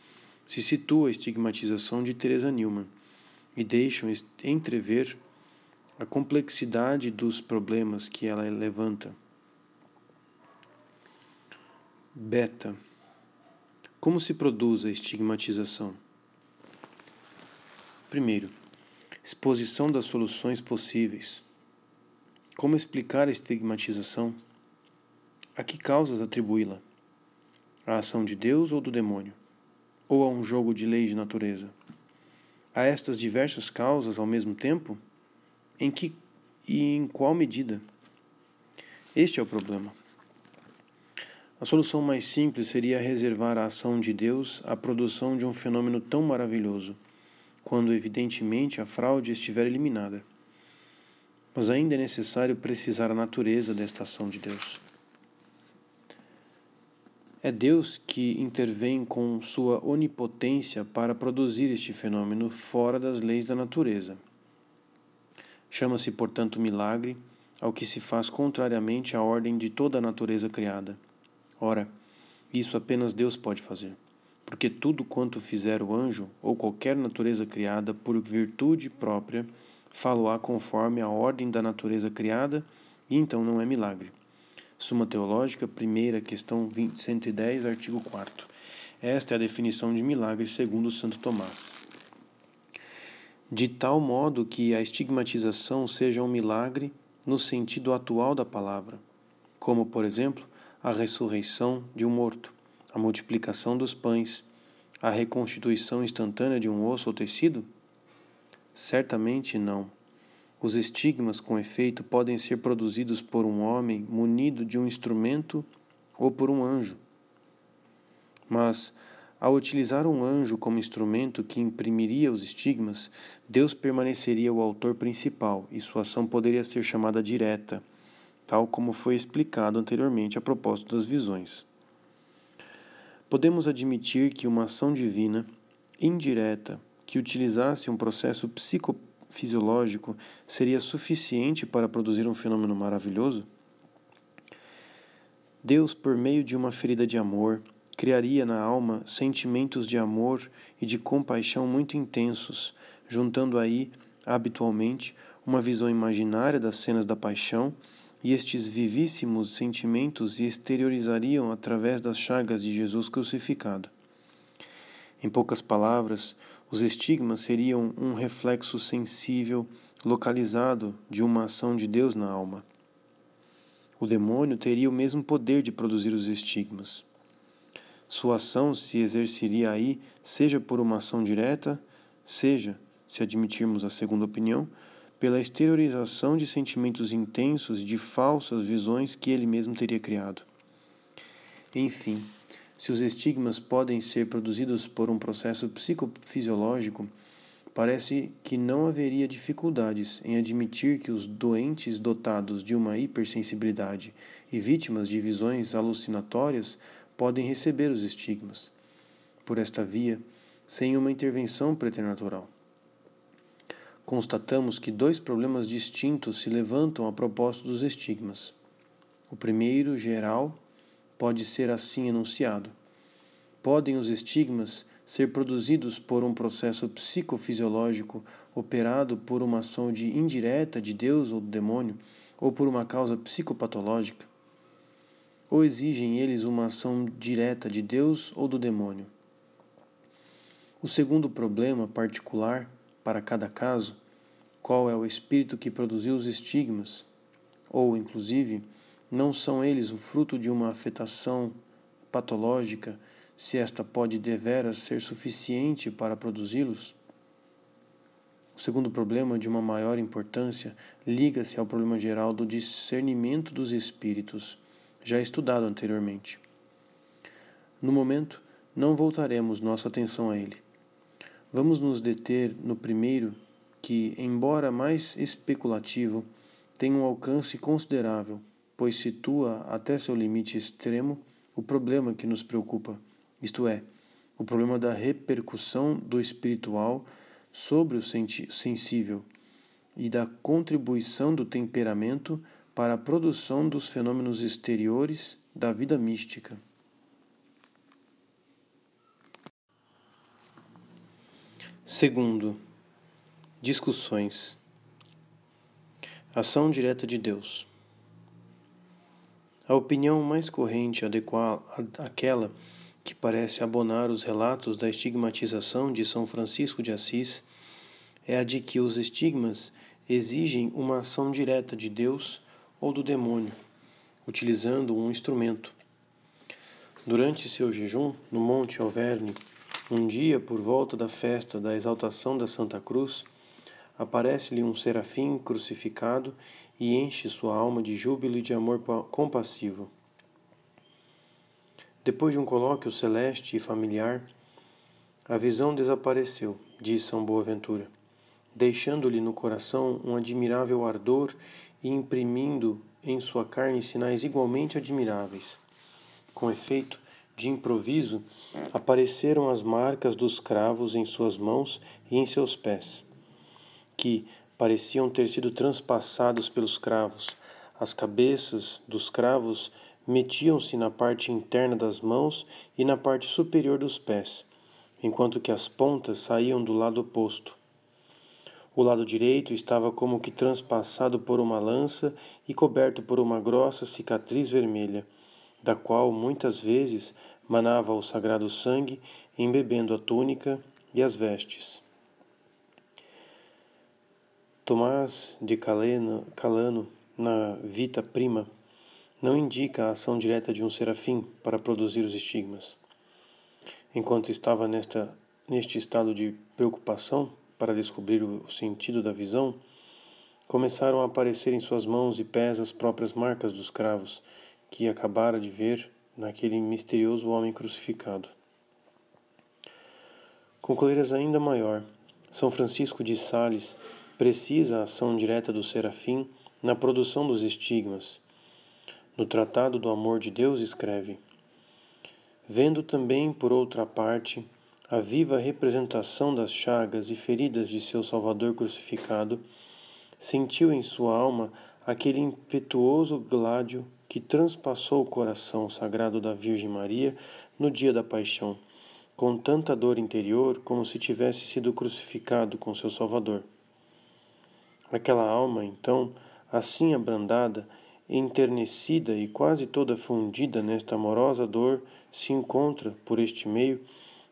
se situa a estigmatização de Teresa Newman e deixam entrever a complexidade dos problemas que ela levanta. Beta. Como se produz a estigmatização? Primeiro, exposição das soluções possíveis. Como explicar a estigmatização? A que causas atribuí-la? A ação de Deus ou do demônio? ou a um jogo de leis de natureza? A estas diversas causas ao mesmo tempo? Em que e em qual medida? Este é o problema. A solução mais simples seria reservar a ação de Deus à produção de um fenômeno tão maravilhoso, quando evidentemente a fraude estiver eliminada. Mas ainda é necessário precisar a natureza desta ação de Deus. É Deus que intervém com sua onipotência para produzir este fenômeno fora das leis da natureza. Chama-se, portanto, milagre ao que se faz contrariamente à ordem de toda a natureza criada. Ora, isso apenas Deus pode fazer, porque tudo quanto fizer o anjo ou qualquer natureza criada por virtude própria, falo-á conforme a ordem da natureza criada, e então não é milagre. Suma Teológica, primeira questão 20, 110, artigo 4 Esta é a definição de milagre segundo Santo Tomás. de tal modo que a estigmatização seja um milagre no sentido atual da palavra, como, por exemplo, a ressurreição de um morto, a multiplicação dos pães, a reconstituição instantânea de um osso ou tecido? Certamente não. Os estigmas, com efeito, podem ser produzidos por um homem munido de um instrumento ou por um anjo. Mas, ao utilizar um anjo como instrumento que imprimiria os estigmas, Deus permaneceria o autor principal e sua ação poderia ser chamada direta, tal como foi explicado anteriormente a propósito das visões. Podemos admitir que uma ação divina, indireta, que utilizasse um processo psicofisiológico seria suficiente para produzir um fenômeno maravilhoso? Deus, por meio de uma ferida de amor, criaria na alma sentimentos de amor e de compaixão muito intensos, juntando aí, habitualmente, uma visão imaginária das cenas da paixão, e estes vivíssimos sentimentos se exteriorizariam através das chagas de Jesus crucificado. Em poucas palavras, os estigmas seriam um reflexo sensível, localizado de uma ação de Deus na alma. O demônio teria o mesmo poder de produzir os estigmas. Sua ação se exerceria aí, seja por uma ação direta, seja, se admitirmos a segunda opinião, pela exteriorização de sentimentos intensos de falsas visões que ele mesmo teria criado. Enfim, se os estigmas podem ser produzidos por um processo psicofisiológico, parece que não haveria dificuldades em admitir que os doentes dotados de uma hipersensibilidade e vítimas de visões alucinatórias podem receber os estigmas, por esta via, sem uma intervenção preternatural. Constatamos que dois problemas distintos se levantam a propósito dos estigmas. O primeiro, geral, pode ser assim enunciado. Podem os estigmas ser produzidos por um processo psicofisiológico operado por uma ação de indireta de Deus ou do demônio, ou por uma causa psicopatológica? ou exigem eles uma ação direta de Deus ou do demônio? O segundo problema particular para cada caso, qual é o espírito que produziu os estigmas? Ou, inclusive, não são eles o fruto de uma afetação patológica, se esta pode deveras ser suficiente para produzi-los? O segundo problema, de uma maior importância, liga-se ao problema geral do discernimento dos espíritos já estudado anteriormente. No momento, não voltaremos nossa atenção a ele. Vamos nos deter no primeiro, que, embora mais especulativo, tem um alcance considerável, pois situa até seu limite extremo o problema que nos preocupa, isto é, o problema da repercussão do espiritual sobre o sensível e da contribuição do temperamento para a produção dos fenômenos exteriores da vida mística. Segundo, discussões. Ação direta de Deus. A opinião mais corrente adequa àquela que parece abonar os relatos da estigmatização de São Francisco de Assis é a de que os estigmas exigem uma ação direta de Deus ou do demônio, utilizando um instrumento. Durante seu jejum no Monte Alverne, um dia por volta da festa da exaltação da Santa Cruz, aparece-lhe um serafim crucificado e enche sua alma de júbilo e de amor compassivo. Depois de um colóquio celeste e familiar, a visão desapareceu, diz São Boaventura, deixando-lhe no coração um admirável ardor e imprimindo em sua carne sinais igualmente admiráveis. Com efeito, de improviso, apareceram as marcas dos cravos em suas mãos e em seus pés, que pareciam ter sido transpassados pelos cravos. As cabeças dos cravos metiam-se na parte interna das mãos e na parte superior dos pés, enquanto que as pontas saíam do lado oposto. O lado direito estava como que transpassado por uma lança e coberto por uma grossa cicatriz vermelha, da qual muitas vezes manava o sagrado sangue, embebendo a túnica e as vestes. Tomás de Calano, na Vita Prima, não indica a ação direta de um serafim para produzir os estigmas. Enquanto estava nesta, neste estado de preocupação para descobrir o sentido da visão, começaram a aparecer em suas mãos e pés as próprias marcas dos cravos que acabara de ver naquele misterioso homem crucificado. Com coleiras ainda maior, São Francisco de Sales precisa a ação direta do serafim na produção dos estigmas. No Tratado do Amor de Deus escreve: Vendo também, por outra parte, a viva representação das chagas e feridas de seu Salvador crucificado, sentiu em sua alma aquele impetuoso gládio que transpassou o coração sagrado da Virgem Maria no dia da paixão, com tanta dor interior como se tivesse sido crucificado com seu Salvador. Aquela alma, então, assim abrandada, enternecida e quase toda fundida nesta amorosa dor, se encontra, por este meio,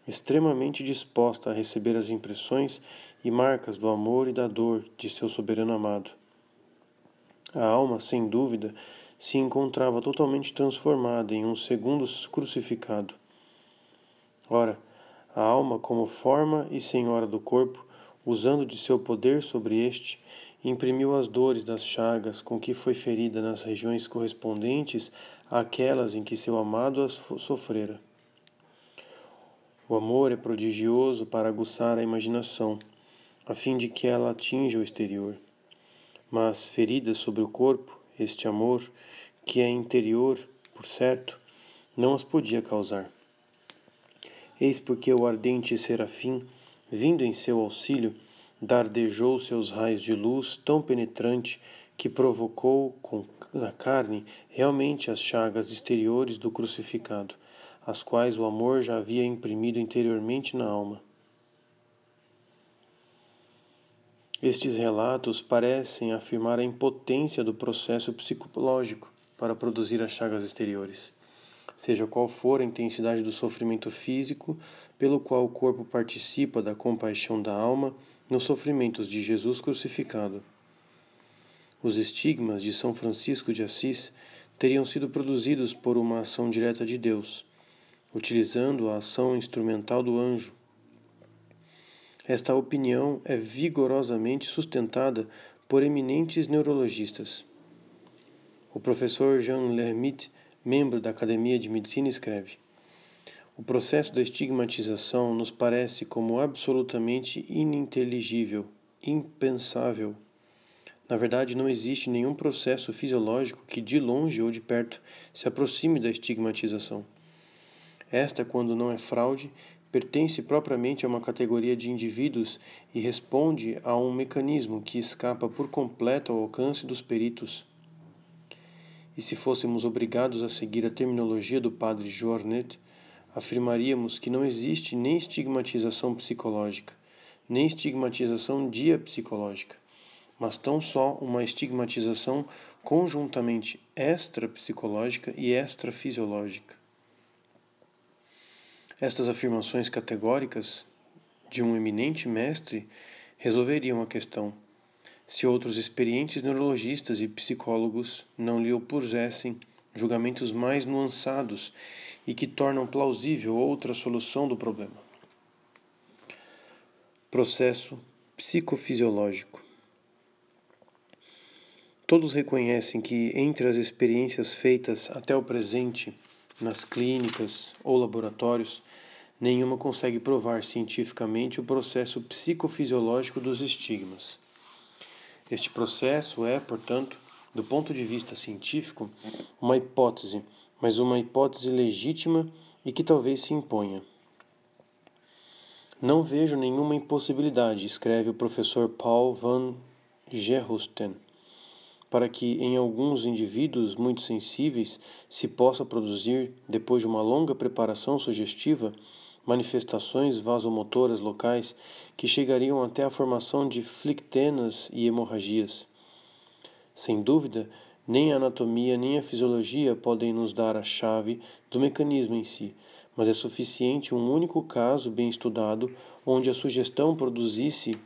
extremamente disposta a receber as impressões e marcas do amor e da dor de seu soberano amado. A alma, sem dúvida, se encontrava totalmente transformada em um segundo crucificado. Ora, a alma, como forma e senhora do corpo, usando de seu poder sobre este, imprimiu as dores das chagas com que foi ferida nas regiões correspondentes àquelas em que seu amado as sofrera. O amor é prodigioso para aguçar a imaginação, a fim de que ela atinja o exterior. Mas feridas sobre o corpo, este amor, que é interior, por certo, não as podia causar. Eis porque o ardente serafim, vindo em seu auxílio, dardejou seus raios de luz tão penetrante que provocou com, na carne realmente as chagas exteriores do crucificado, as quais o amor já havia imprimido interiormente na alma. Estes relatos parecem afirmar a impotência do processo psicológico para produzir as chagas exteriores, seja qual for a intensidade do sofrimento físico pelo qual o corpo participa da compaixão da alma nos sofrimentos de Jesus crucificado. Os estigmas de São Francisco de Assis teriam sido produzidos por uma ação direta de Deus, utilizando a ação instrumental do anjo. Esta opinião é vigorosamente sustentada por eminentes neurologistas. O professor Jean Lermite, membro da Academia de Medicina, escreve: o processo da estigmatização nos parece como absolutamente ininteligível, impensável. Na verdade, não existe nenhum processo fisiológico que, de longe ou de perto, se aproxime da estigmatização. Esta, quando não é fraude, pertence propriamente a uma categoria de indivíduos e responde a um mecanismo que escapa por completo ao alcance dos peritos. E se fôssemos obrigados a seguir a terminologia do padre Journet, afirmaríamos que não existe nem estigmatização psicológica, nem estigmatização diapsicológica, mas tão só uma estigmatização conjuntamente extrapsicológica e extrafisiológica. Estas afirmações categóricas de um eminente mestre resolveriam a questão se outros experientes neurologistas e psicólogos não lhe opusessem julgamentos mais nuançados e que tornam plausível outra solução do problema. Processo psicofisiológico. Todos reconhecem que, entre as experiências feitas até o presente nas clínicas ou laboratórios, nenhuma consegue provar cientificamente o processo psicofisiológico dos estigmas. Este processo é, portanto, do ponto de vista científico, uma hipótese mas uma hipótese legítima e que talvez se imponha. Não vejo nenhuma impossibilidade, escreve o professor Paul van Gerrusten, para que em alguns indivíduos muito sensíveis se possa produzir, depois de uma longa preparação sugestiva, manifestações vasomotoras locais que chegariam até a formação de flictenas e hemorragias. Sem dúvida, nem a anatomia nem a fisiologia podem nos dar a chave do mecanismo em si, mas é suficiente um único caso bem estudado onde a sugestão produzisse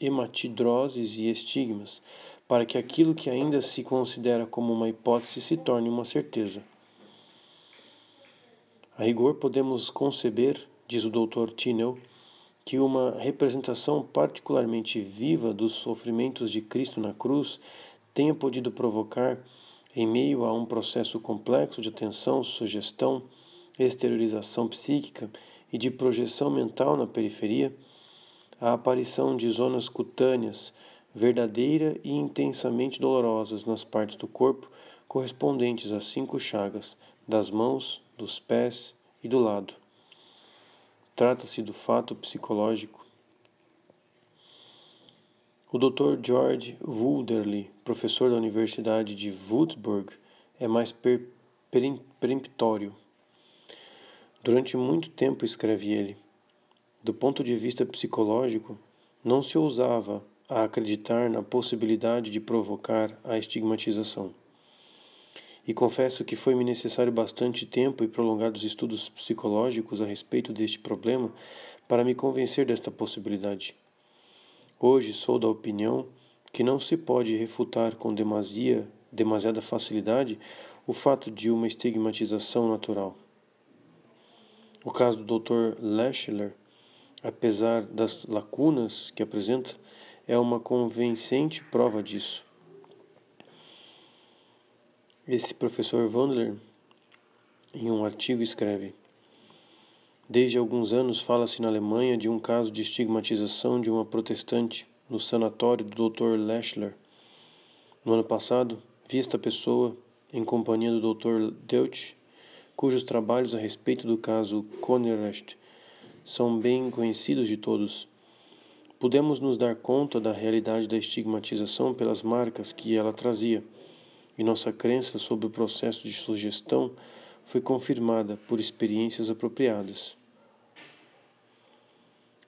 hematidroses e estigmas, para que aquilo que ainda se considera como uma hipótese se torne uma certeza. A rigor, podemos conceber, diz o Dr. Tinel, que uma representação particularmente viva dos sofrimentos de Cristo na cruz tenha podido provocar, em meio a um processo complexo de atenção, sugestão, exteriorização psíquica e de projeção mental na periferia, a aparição de zonas cutâneas verdadeira e intensamente dolorosas nas partes do corpo correspondentes às cinco chagas das mãos, dos pés e do lado. Trata-se do fato psicológico. O Dr. George Wulderly, professor da Universidade de Würzburg, é mais peremptório. Durante muito tempo, escreve ele, do ponto de vista psicológico, não se ousava a acreditar na possibilidade de provocar a estigmatização. E confesso que foi-me necessário bastante tempo e prolongados estudos psicológicos a respeito deste problema para me convencer desta possibilidade. Hoje sou da opinião que não se pode refutar com demasia, demasiada facilidade o fato de uma estigmatização natural. O caso do Dr. Leschler apesar das lacunas que apresenta, é uma convincente prova disso. Esse professor Wandler, em um artigo, escreve: Desde alguns anos fala-se na Alemanha de um caso de estigmatização de uma protestante no sanatório do Dr. Leschler. No ano passado, vi esta pessoa em companhia do Dr. Deutsch, cujos trabalhos a respeito do caso Connerest são bem conhecidos de todos. Podemos nos dar conta da realidade da estigmatização pelas marcas que ela trazia, e nossa crença sobre o processo de sugestão foi confirmada por experiências apropriadas.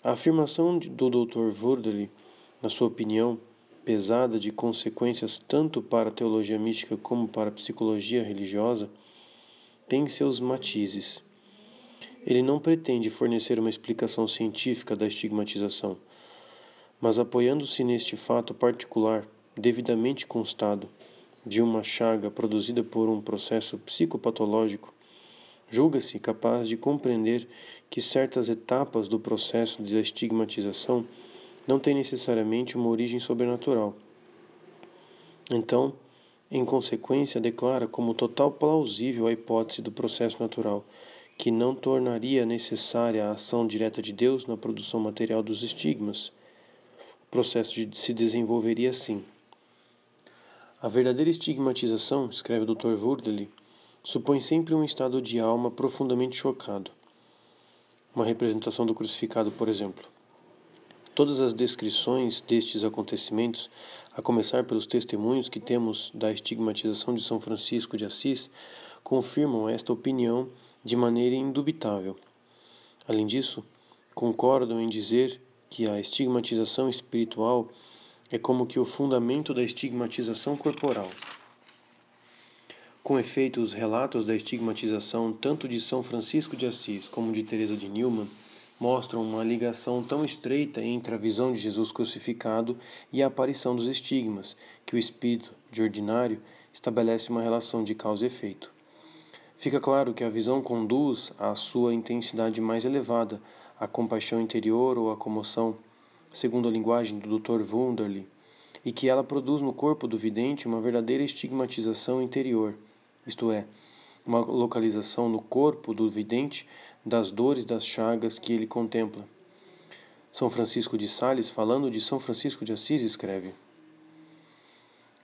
A afirmação do Dr. Wurderly, na sua opinião, pesada de consequências tanto para a teologia mística como para a psicologia religiosa, tem seus matizes. Ele não pretende fornecer uma explicação científica da estigmatização, mas apoiando-se neste fato particular, devidamente constado, de uma chaga produzida por um processo psicopatológico, julga-se capaz de compreender que certas etapas do processo de estigmatização não têm necessariamente uma origem sobrenatural. Então, em consequência, declara como total plausível a hipótese do processo natural que não tornaria necessária a ação direta de Deus na produção material dos estigmas. O processo se desenvolveria assim. A verdadeira estigmatização, escreve o Dr. Wurdeley, supõe sempre um estado de alma profundamente chocado. Uma representação do crucificado, por exemplo. Todas as descrições destes acontecimentos, a começar pelos testemunhos que temos da estigmatização de São Francisco de Assis, confirmam esta opinião de maneira indubitável. Além disso, concordam em dizer que a estigmatização espiritual é como que o fundamento da estigmatização corporal. Com efeito, os relatos da estigmatização tanto de São Francisco de Assis como de Teresa de Newman mostram uma ligação tão estreita entre a visão de Jesus crucificado e a aparição dos estigmas, que o espírito, de ordinário, estabelece uma relação de causa e efeito. Fica claro que a visão conduz à sua intensidade mais elevada, à compaixão interior ou à comoção, segundo a linguagem do Dr. Wunderlich, e que ela produz no corpo do vidente uma verdadeira estigmatização interior, isto é, uma localização no corpo do vidente das dores das chagas que ele contempla. São Francisco de Sales, falando de São Francisco de Assis, escreve: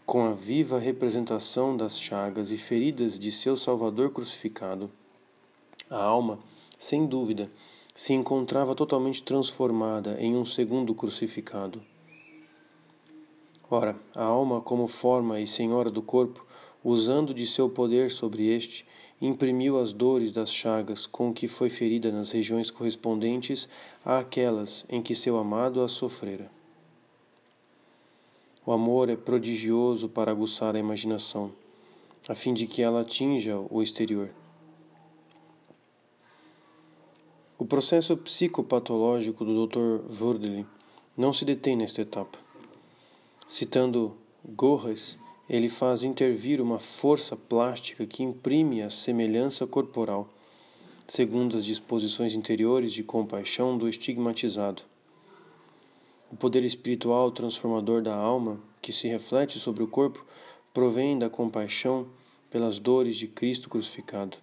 com a viva representação das chagas e feridas de seu Salvador crucificado, a alma, sem dúvida, se encontrava totalmente transformada em um segundo crucificado. Ora, a alma, como forma e senhora do corpo, usando de seu poder sobre este, imprimiu as dores das chagas com que foi ferida nas regiões correspondentes àquelas em que seu amado as sofrera. O amor é prodigioso para aguçar a imaginação, a fim de que ela atinja o exterior. O processo psicopatológico do Dr. Wurdeley não se detém nesta etapa. Citando Gorras, ele faz intervir uma força plástica que imprime a semelhança corporal, segundo as disposições interiores de compaixão do estigmatizado. O poder espiritual transformador da alma, que se reflete sobre o corpo, provém da compaixão pelas dores de Cristo crucificado.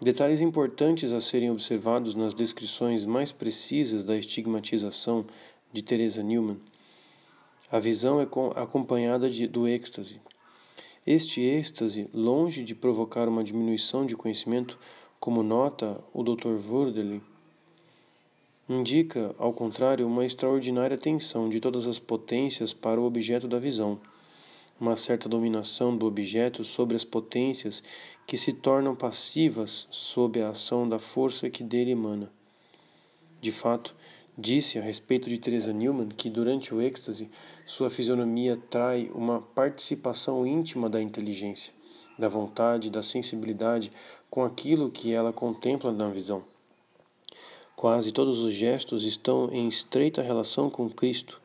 Detalhes importantes a serem observados nas descrições mais precisas da estigmatização de Teresa Newman. A visão é acompanhada de, do êxtase. Este êxtase, longe de provocar uma diminuição de conhecimento, como nota o Dr. Wurdeley, indica, ao contrário, uma extraordinária atenção de todas as potências para o objeto da visão, uma certa dominação do objeto sobre as potências que se tornam passivas sob a ação da força que dele emana. De fato, disse a respeito de Teresa Newman que durante o êxtase sua fisionomia trai uma participação íntima da inteligência, da vontade, da sensibilidade com aquilo que ela contempla na visão. Quase todos os gestos estão em estreita relação com Cristo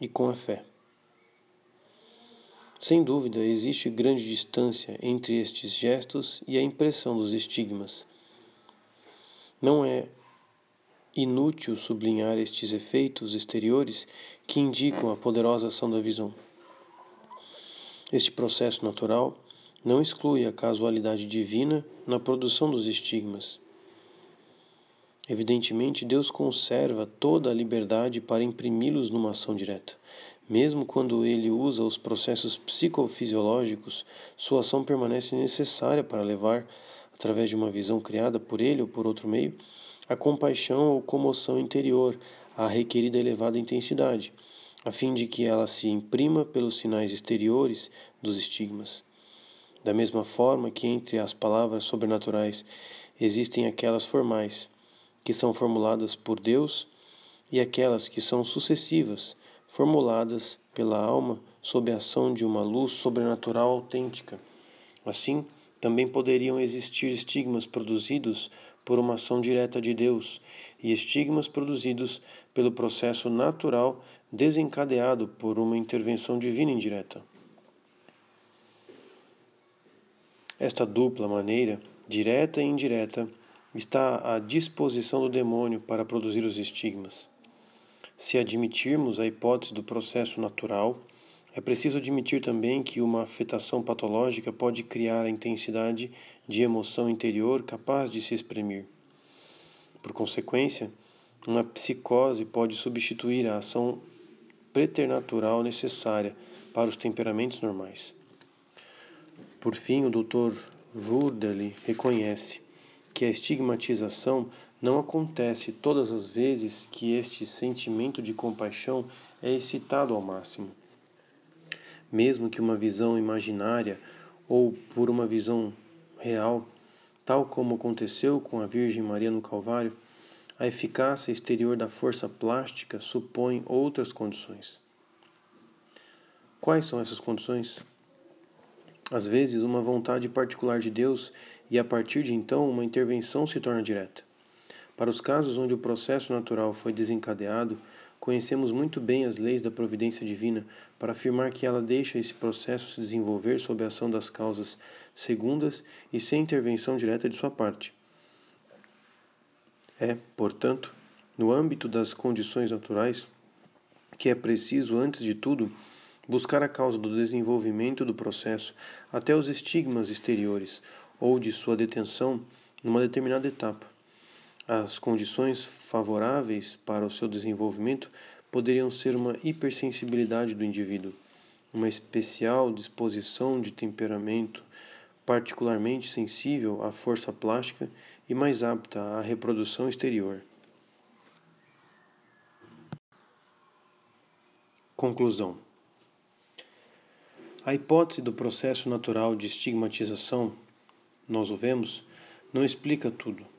e com a fé. Sem dúvida, existe grande distância entre estes gestos e a impressão dos estigmas. Não é inútil sublinhar estes efeitos exteriores que indicam a poderosa ação da visão. Este processo natural não exclui a casualidade divina na produção dos estigmas. Evidentemente, Deus conserva toda a liberdade para imprimi-los numa ação direta. Mesmo quando ele usa os processos psicofisiológicos, sua ação permanece necessária para levar, através de uma visão criada por ele ou por outro meio, a compaixão ou comoção interior à requerida elevada intensidade, a fim de que ela se imprima pelos sinais exteriores dos estigmas. Da mesma forma que entre as palavras sobrenaturais existem aquelas formais, que são formuladas por Deus, e aquelas que são sucessivas, formuladas pela alma sob a ação de uma luz sobrenatural autêntica. Assim, também poderiam existir estigmas produzidos por uma ação direta de Deus e estigmas produzidos pelo processo natural desencadeado por uma intervenção divina indireta. Esta dupla maneira, direta e indireta, está à disposição do demônio para produzir os estigmas. Se admitirmos a hipótese do processo natural, é preciso admitir também que uma afetação patológica pode criar a intensidade de emoção interior capaz de se exprimir. Por consequência, uma psicose pode substituir a ação preternatural necessária para os temperamentos normais. Por fim, o Dr. Wurderly reconhece que a estigmatização não acontece todas as vezes que este sentimento de compaixão é excitado ao máximo. Mesmo que uma visão imaginária ou por uma visão real, tal como aconteceu com a Virgem Maria no Calvário, a eficácia exterior da força plástica supõe outras condições. Quais são essas condições? Às vezes, uma vontade particular de Deus e a partir de então uma intervenção se torna direta. Para os casos onde o processo natural foi desencadeado, conhecemos muito bem as leis da providência divina para afirmar que ela deixa esse processo se desenvolver sob a ação das causas segundas e sem intervenção direta de sua parte. É, portanto, no âmbito das condições naturais, que é preciso, antes de tudo, buscar a causa do desenvolvimento do processo até os estigmas exteriores ou de sua detenção numa determinada etapa. As condições favoráveis para o seu desenvolvimento poderiam ser uma hipersensibilidade do indivíduo, uma especial disposição de temperamento, particularmente sensível à força plástica e mais apta à reprodução exterior. Conclusão: A hipótese do processo natural de estigmatização, nós o vemos, não explica tudo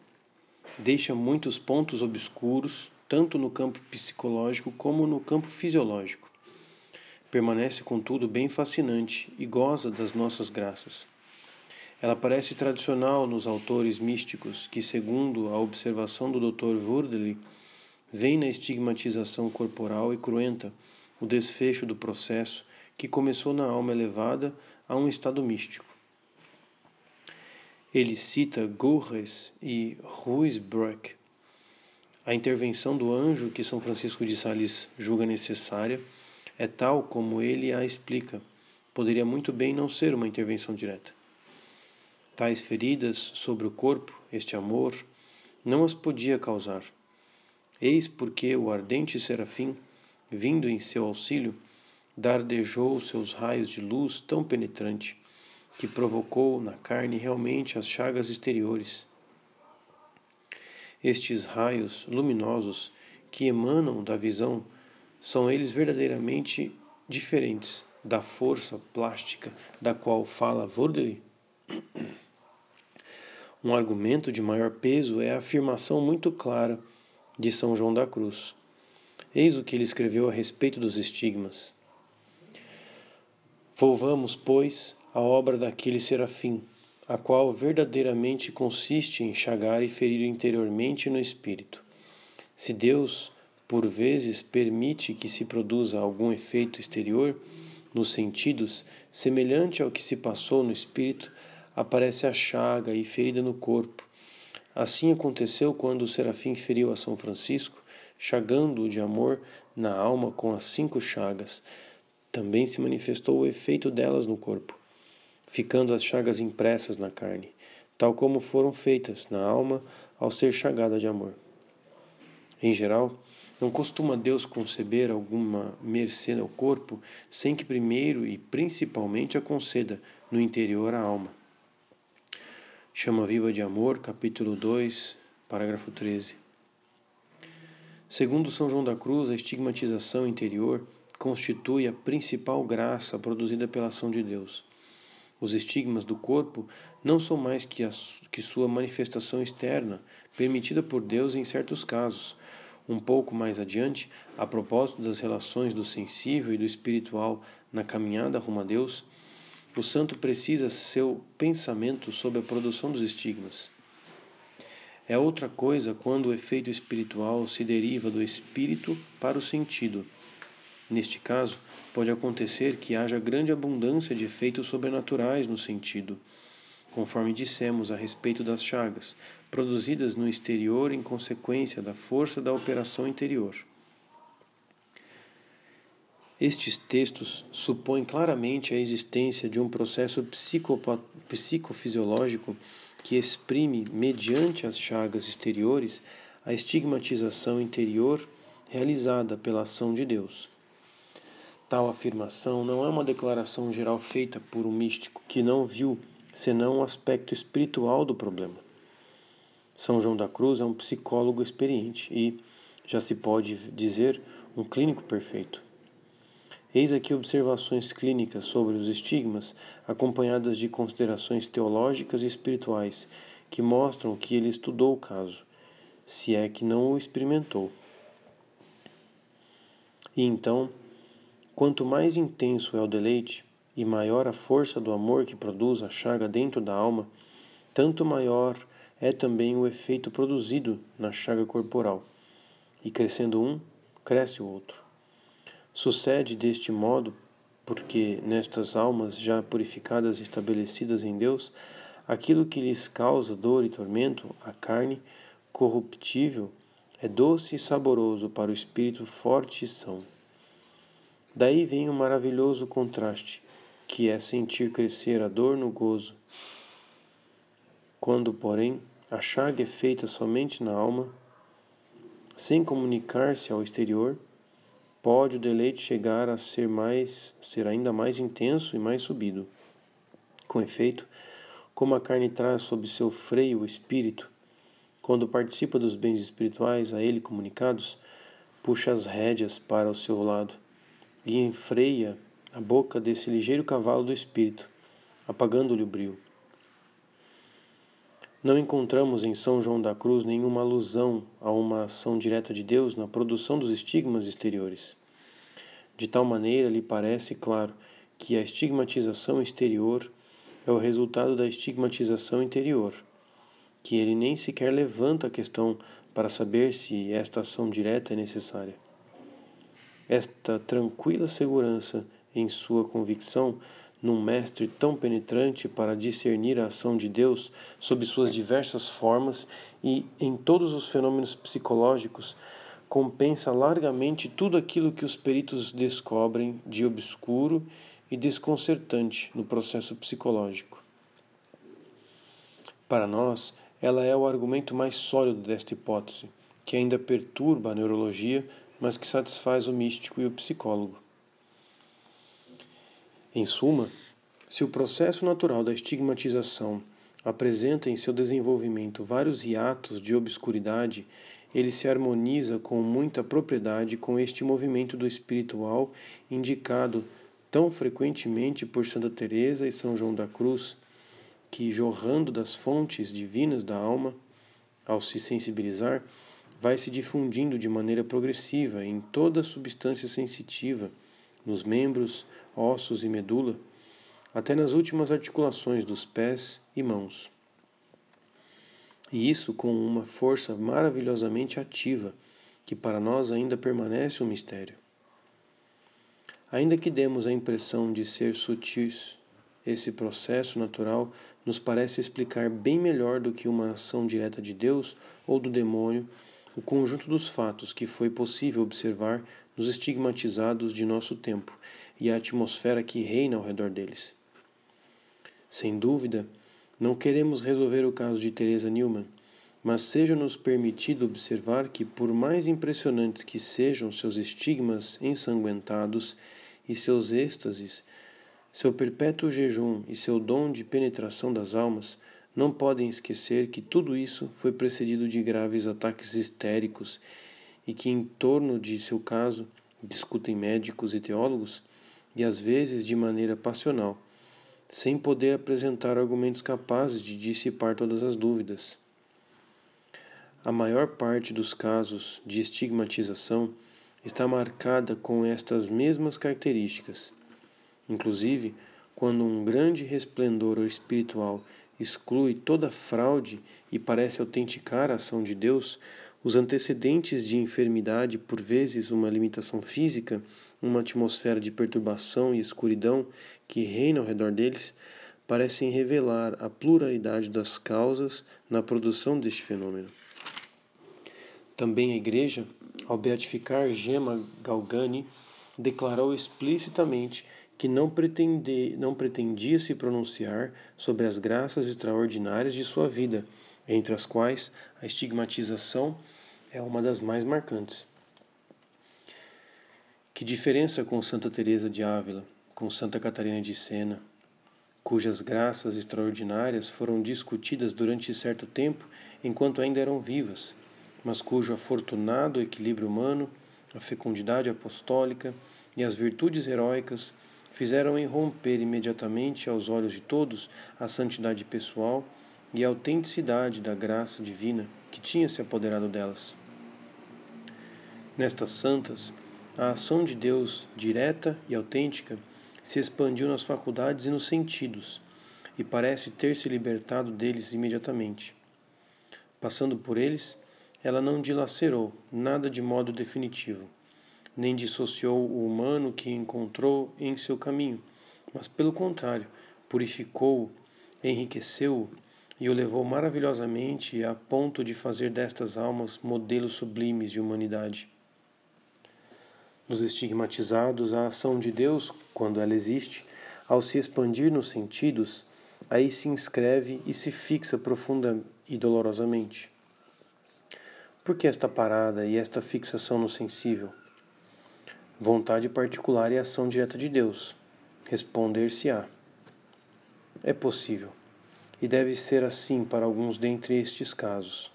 deixa muitos pontos obscuros, tanto no campo psicológico como no campo fisiológico. Permanece, contudo, bem fascinante e goza das nossas graças. Ela parece tradicional nos autores místicos que, segundo a observação do Dr. Wurdeley, vem na estigmatização corporal e cruenta o desfecho do processo que começou na alma elevada a um estado místico. Ele cita Gurres e Ruysbroek. A intervenção do anjo que São Francisco de Sales julga necessária é tal como ele a explica. Poderia muito bem não ser uma intervenção direta. Tais feridas sobre o corpo, este amor, não as podia causar. Eis porque o ardente serafim, vindo em seu auxílio, dardejou seus raios de luz tão penetrante que provocou na carne realmente as chagas exteriores. Estes raios luminosos que emanam da visão são eles verdadeiramente diferentes da força plástica da qual fala Vordeli. Um argumento de maior peso é a afirmação muito clara de São João da Cruz. Eis o que ele escreveu a respeito dos estigmas. Volvamos, pois, à obra daquele serafim, a qual verdadeiramente consiste em chagar e ferir interiormente no espírito. Se Deus, por vezes, permite que se produza algum efeito exterior, nos sentidos, semelhante ao que se passou no espírito, aparece a chaga e ferida no corpo. Assim aconteceu quando o serafim feriu a São Francisco, chagando-o de amor na alma com as cinco chagas também se manifestou o efeito delas no corpo, ficando as chagas impressas na carne, tal como foram feitas na alma ao ser chagada de amor. Em geral, não costuma Deus conceber alguma mercê ao corpo sem que primeiro e principalmente a conceda no interior à alma. Chama Viva de Amor, capítulo 2, parágrafo 13. Segundo São João da Cruz, a estigmatização interior constitui a principal graça produzida pela ação de Deus. Os estigmas do corpo não são mais que, a, que sua manifestação externa, permitida por Deus em certos casos. Um pouco mais adiante, a propósito das relações do sensível e do espiritual na caminhada rumo a Deus, o santo precisa seu pensamento sobre a produção dos estigmas. É outra coisa quando o efeito espiritual se deriva do espírito para o sentido Neste caso, pode acontecer que haja grande abundância de efeitos sobrenaturais no sentido, conforme dissemos a respeito das chagas, produzidas no exterior em consequência da força da operação interior. Estes textos supõem claramente a existência de um processo psicofisiológico que exprime, mediante as chagas exteriores, a estigmatização interior realizada pela ação de Deus. Tal afirmação não é uma declaração geral feita por um místico que não viu senão o aspecto espiritual do problema. São João da Cruz é um psicólogo experiente e, já se pode dizer, um clínico perfeito. Eis aqui observações clínicas sobre os estigmas, acompanhadas de considerações teológicas e espirituais, que mostram que ele estudou o caso, se é que não o experimentou. E então, Quanto mais intenso é o deleite e maior a força do amor que produz a chaga dentro da alma, tanto maior é também o efeito produzido na chaga corporal. E crescendo um, cresce o outro. Sucede deste modo porque nestas almas já purificadas e estabelecidas em Deus, aquilo que lhes causa dor e tormento, a carne corruptível, é doce e saboroso para o espírito forte e são. Daí vem um maravilhoso contraste, que é sentir crescer a dor no gozo. Quando, porém, a chaga é feita somente na alma, sem comunicar-se ao exterior, pode o deleite chegar a ser mais, ser ainda mais intenso e mais subido. Com efeito, como a carne traz sob seu freio o espírito, quando participa dos bens espirituais a ele comunicados, puxa as rédeas para o seu lado e enfreia a boca desse ligeiro cavalo do espírito, apagando-lhe o brio. Não encontramos em São João da Cruz nenhuma alusão a uma ação direta de Deus na produção dos estigmas exteriores. De tal maneira lhe parece claro que a estigmatização exterior é o resultado da estigmatização interior, que ele nem sequer levanta a questão para saber se esta ação direta é necessária. Esta tranquila segurança em sua convicção num mestre tão penetrante para discernir a ação de Deus sob suas diversas formas e em todos os fenômenos psicológicos, compensa largamente tudo aquilo que os peritos descobrem de obscuro e desconcertante no processo psicológico. Para nós, ela é o argumento mais sólido desta hipótese, que ainda perturba a neurologia, mas que satisfaz o místico e o psicólogo. Em suma, se o processo natural da estigmatização apresenta em seu desenvolvimento vários hiatos de obscuridade, ele se harmoniza com muita propriedade com este movimento do espiritual indicado tão frequentemente por Santa Teresa e São João da Cruz, que jorrando das fontes divinas da alma, ao se sensibilizar, vai se difundindo de maneira progressiva em toda a substância sensitiva nos membros, ossos e medula, até nas últimas articulações dos pés e mãos. E isso com uma força maravilhosamente ativa, que para nós ainda permanece um mistério. Ainda que demos a impressão de ser sutis, esse processo natural nos parece explicar bem melhor do que uma ação direta de Deus ou do demônio o conjunto dos fatos que foi possível observar nos estigmatizados de nosso tempo e a atmosfera que reina ao redor deles. Sem dúvida, não queremos resolver o caso de Teresa Newman, mas seja-nos permitido observar que, por mais impressionantes que sejam seus estigmas ensanguentados e seus êxtases, seu perpétuo jejum e seu dom de penetração das almas, não podem esquecer que tudo isso foi precedido de graves ataques histéricos e que, em torno de seu caso, discutem médicos e teólogos, e às vezes de maneira passional, sem poder apresentar argumentos capazes de dissipar todas as dúvidas. A maior parte dos casos de estigmatização está marcada com estas mesmas características. Inclusive, quando um grande resplendor espiritual exclui toda fraude e parece autenticar a ação de Deus, os antecedentes de enfermidade, por vezes uma limitação física, uma atmosfera de perturbação e escuridão que reina ao redor deles, parecem revelar a pluralidade das causas na produção deste fenômeno. Também a Igreja, ao beatificar Gema Galgani, declarou explicitamente que não, pretende, não pretendia se pronunciar sobre as graças extraordinárias de sua vida, entre as quais a estigmatização é uma das mais marcantes. Que diferença com Santa Teresa de Ávila, com Santa Catarina de Sena, cujas graças extraordinárias foram discutidas durante certo tempo enquanto ainda eram vivas, mas cujo afortunado equilíbrio humano, a fecundidade apostólica e as virtudes heróicas fizeram irromper imediatamente aos olhos de todos a santidade pessoal e a autenticidade da graça divina que tinha se apoderado delas. Nestas santas, a ação de Deus, direta e autêntica, se expandiu nas faculdades e nos sentidos, e parece ter se libertado deles imediatamente. Passando por eles, ela não dilacerou nada de modo definitivo, nem dissociou o humano que encontrou em seu caminho, mas, pelo contrário, purificou-o, enriqueceu-o e o levou maravilhosamente a ponto de fazer destas almas modelos sublimes de humanidade. Nos estigmatizados, a ação de Deus, quando ela existe, ao se expandir nos sentidos, aí se inscreve e se fixa profunda e dolorosamente. Por que esta parada e esta fixação no sensível? Vontade particular e ação direta de Deus. Responder-se-á. É possível, e deve ser assim para alguns dentre estes casos.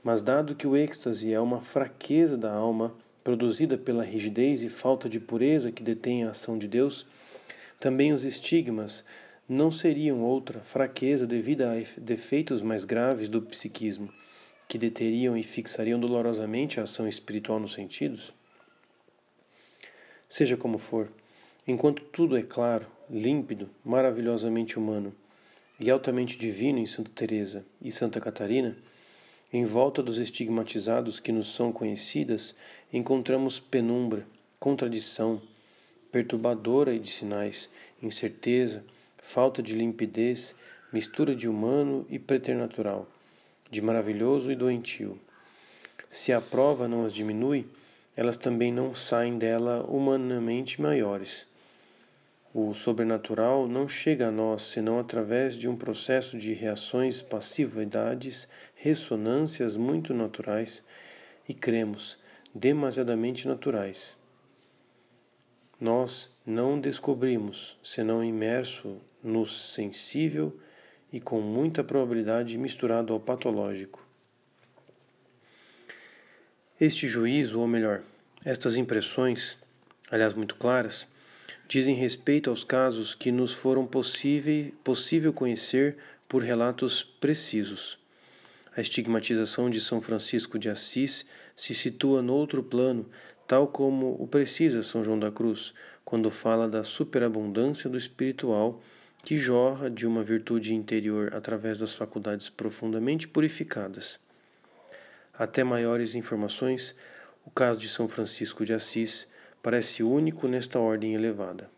Mas, dado que o êxtase é uma fraqueza da alma, produzida pela rigidez e falta de pureza que detém a ação de Deus, também os estigmas não seriam outra fraqueza devida a defeitos mais graves do psiquismo, que deteriam e fixariam dolorosamente a ação espiritual nos sentidos? Seja como for, enquanto tudo é claro, límpido, maravilhosamente humano e altamente divino em Santa Teresa e Santa Catarina, Em volta dos estigmatizados que nos são conhecidas, encontramos penumbra, contradição, perturbadora e de sinais, incerteza, falta de limpidez, mistura de humano e preternatural, de maravilhoso e doentio. Se a prova não as diminui, elas também não saem dela humanamente maiores. O sobrenatural não chega a nós senão através de um processo de reações, passividades ressonâncias muito naturais e cremos demasiadamente naturais. Nós não descobrimos, senão imerso no sensível e com muita probabilidade misturado ao patológico. Este juízo, ou melhor, estas impressões, aliás muito claras, dizem respeito aos casos que nos foram possível, possível conhecer por relatos precisos. A estigmatização de São Francisco de Assis se situa no outro plano, tal como o precisa São João da Cruz, quando fala da superabundância do espiritual que jorra de uma virtude interior através das faculdades profundamente purificadas. Até maiores informações, o caso de São Francisco de Assis parece único nesta ordem elevada.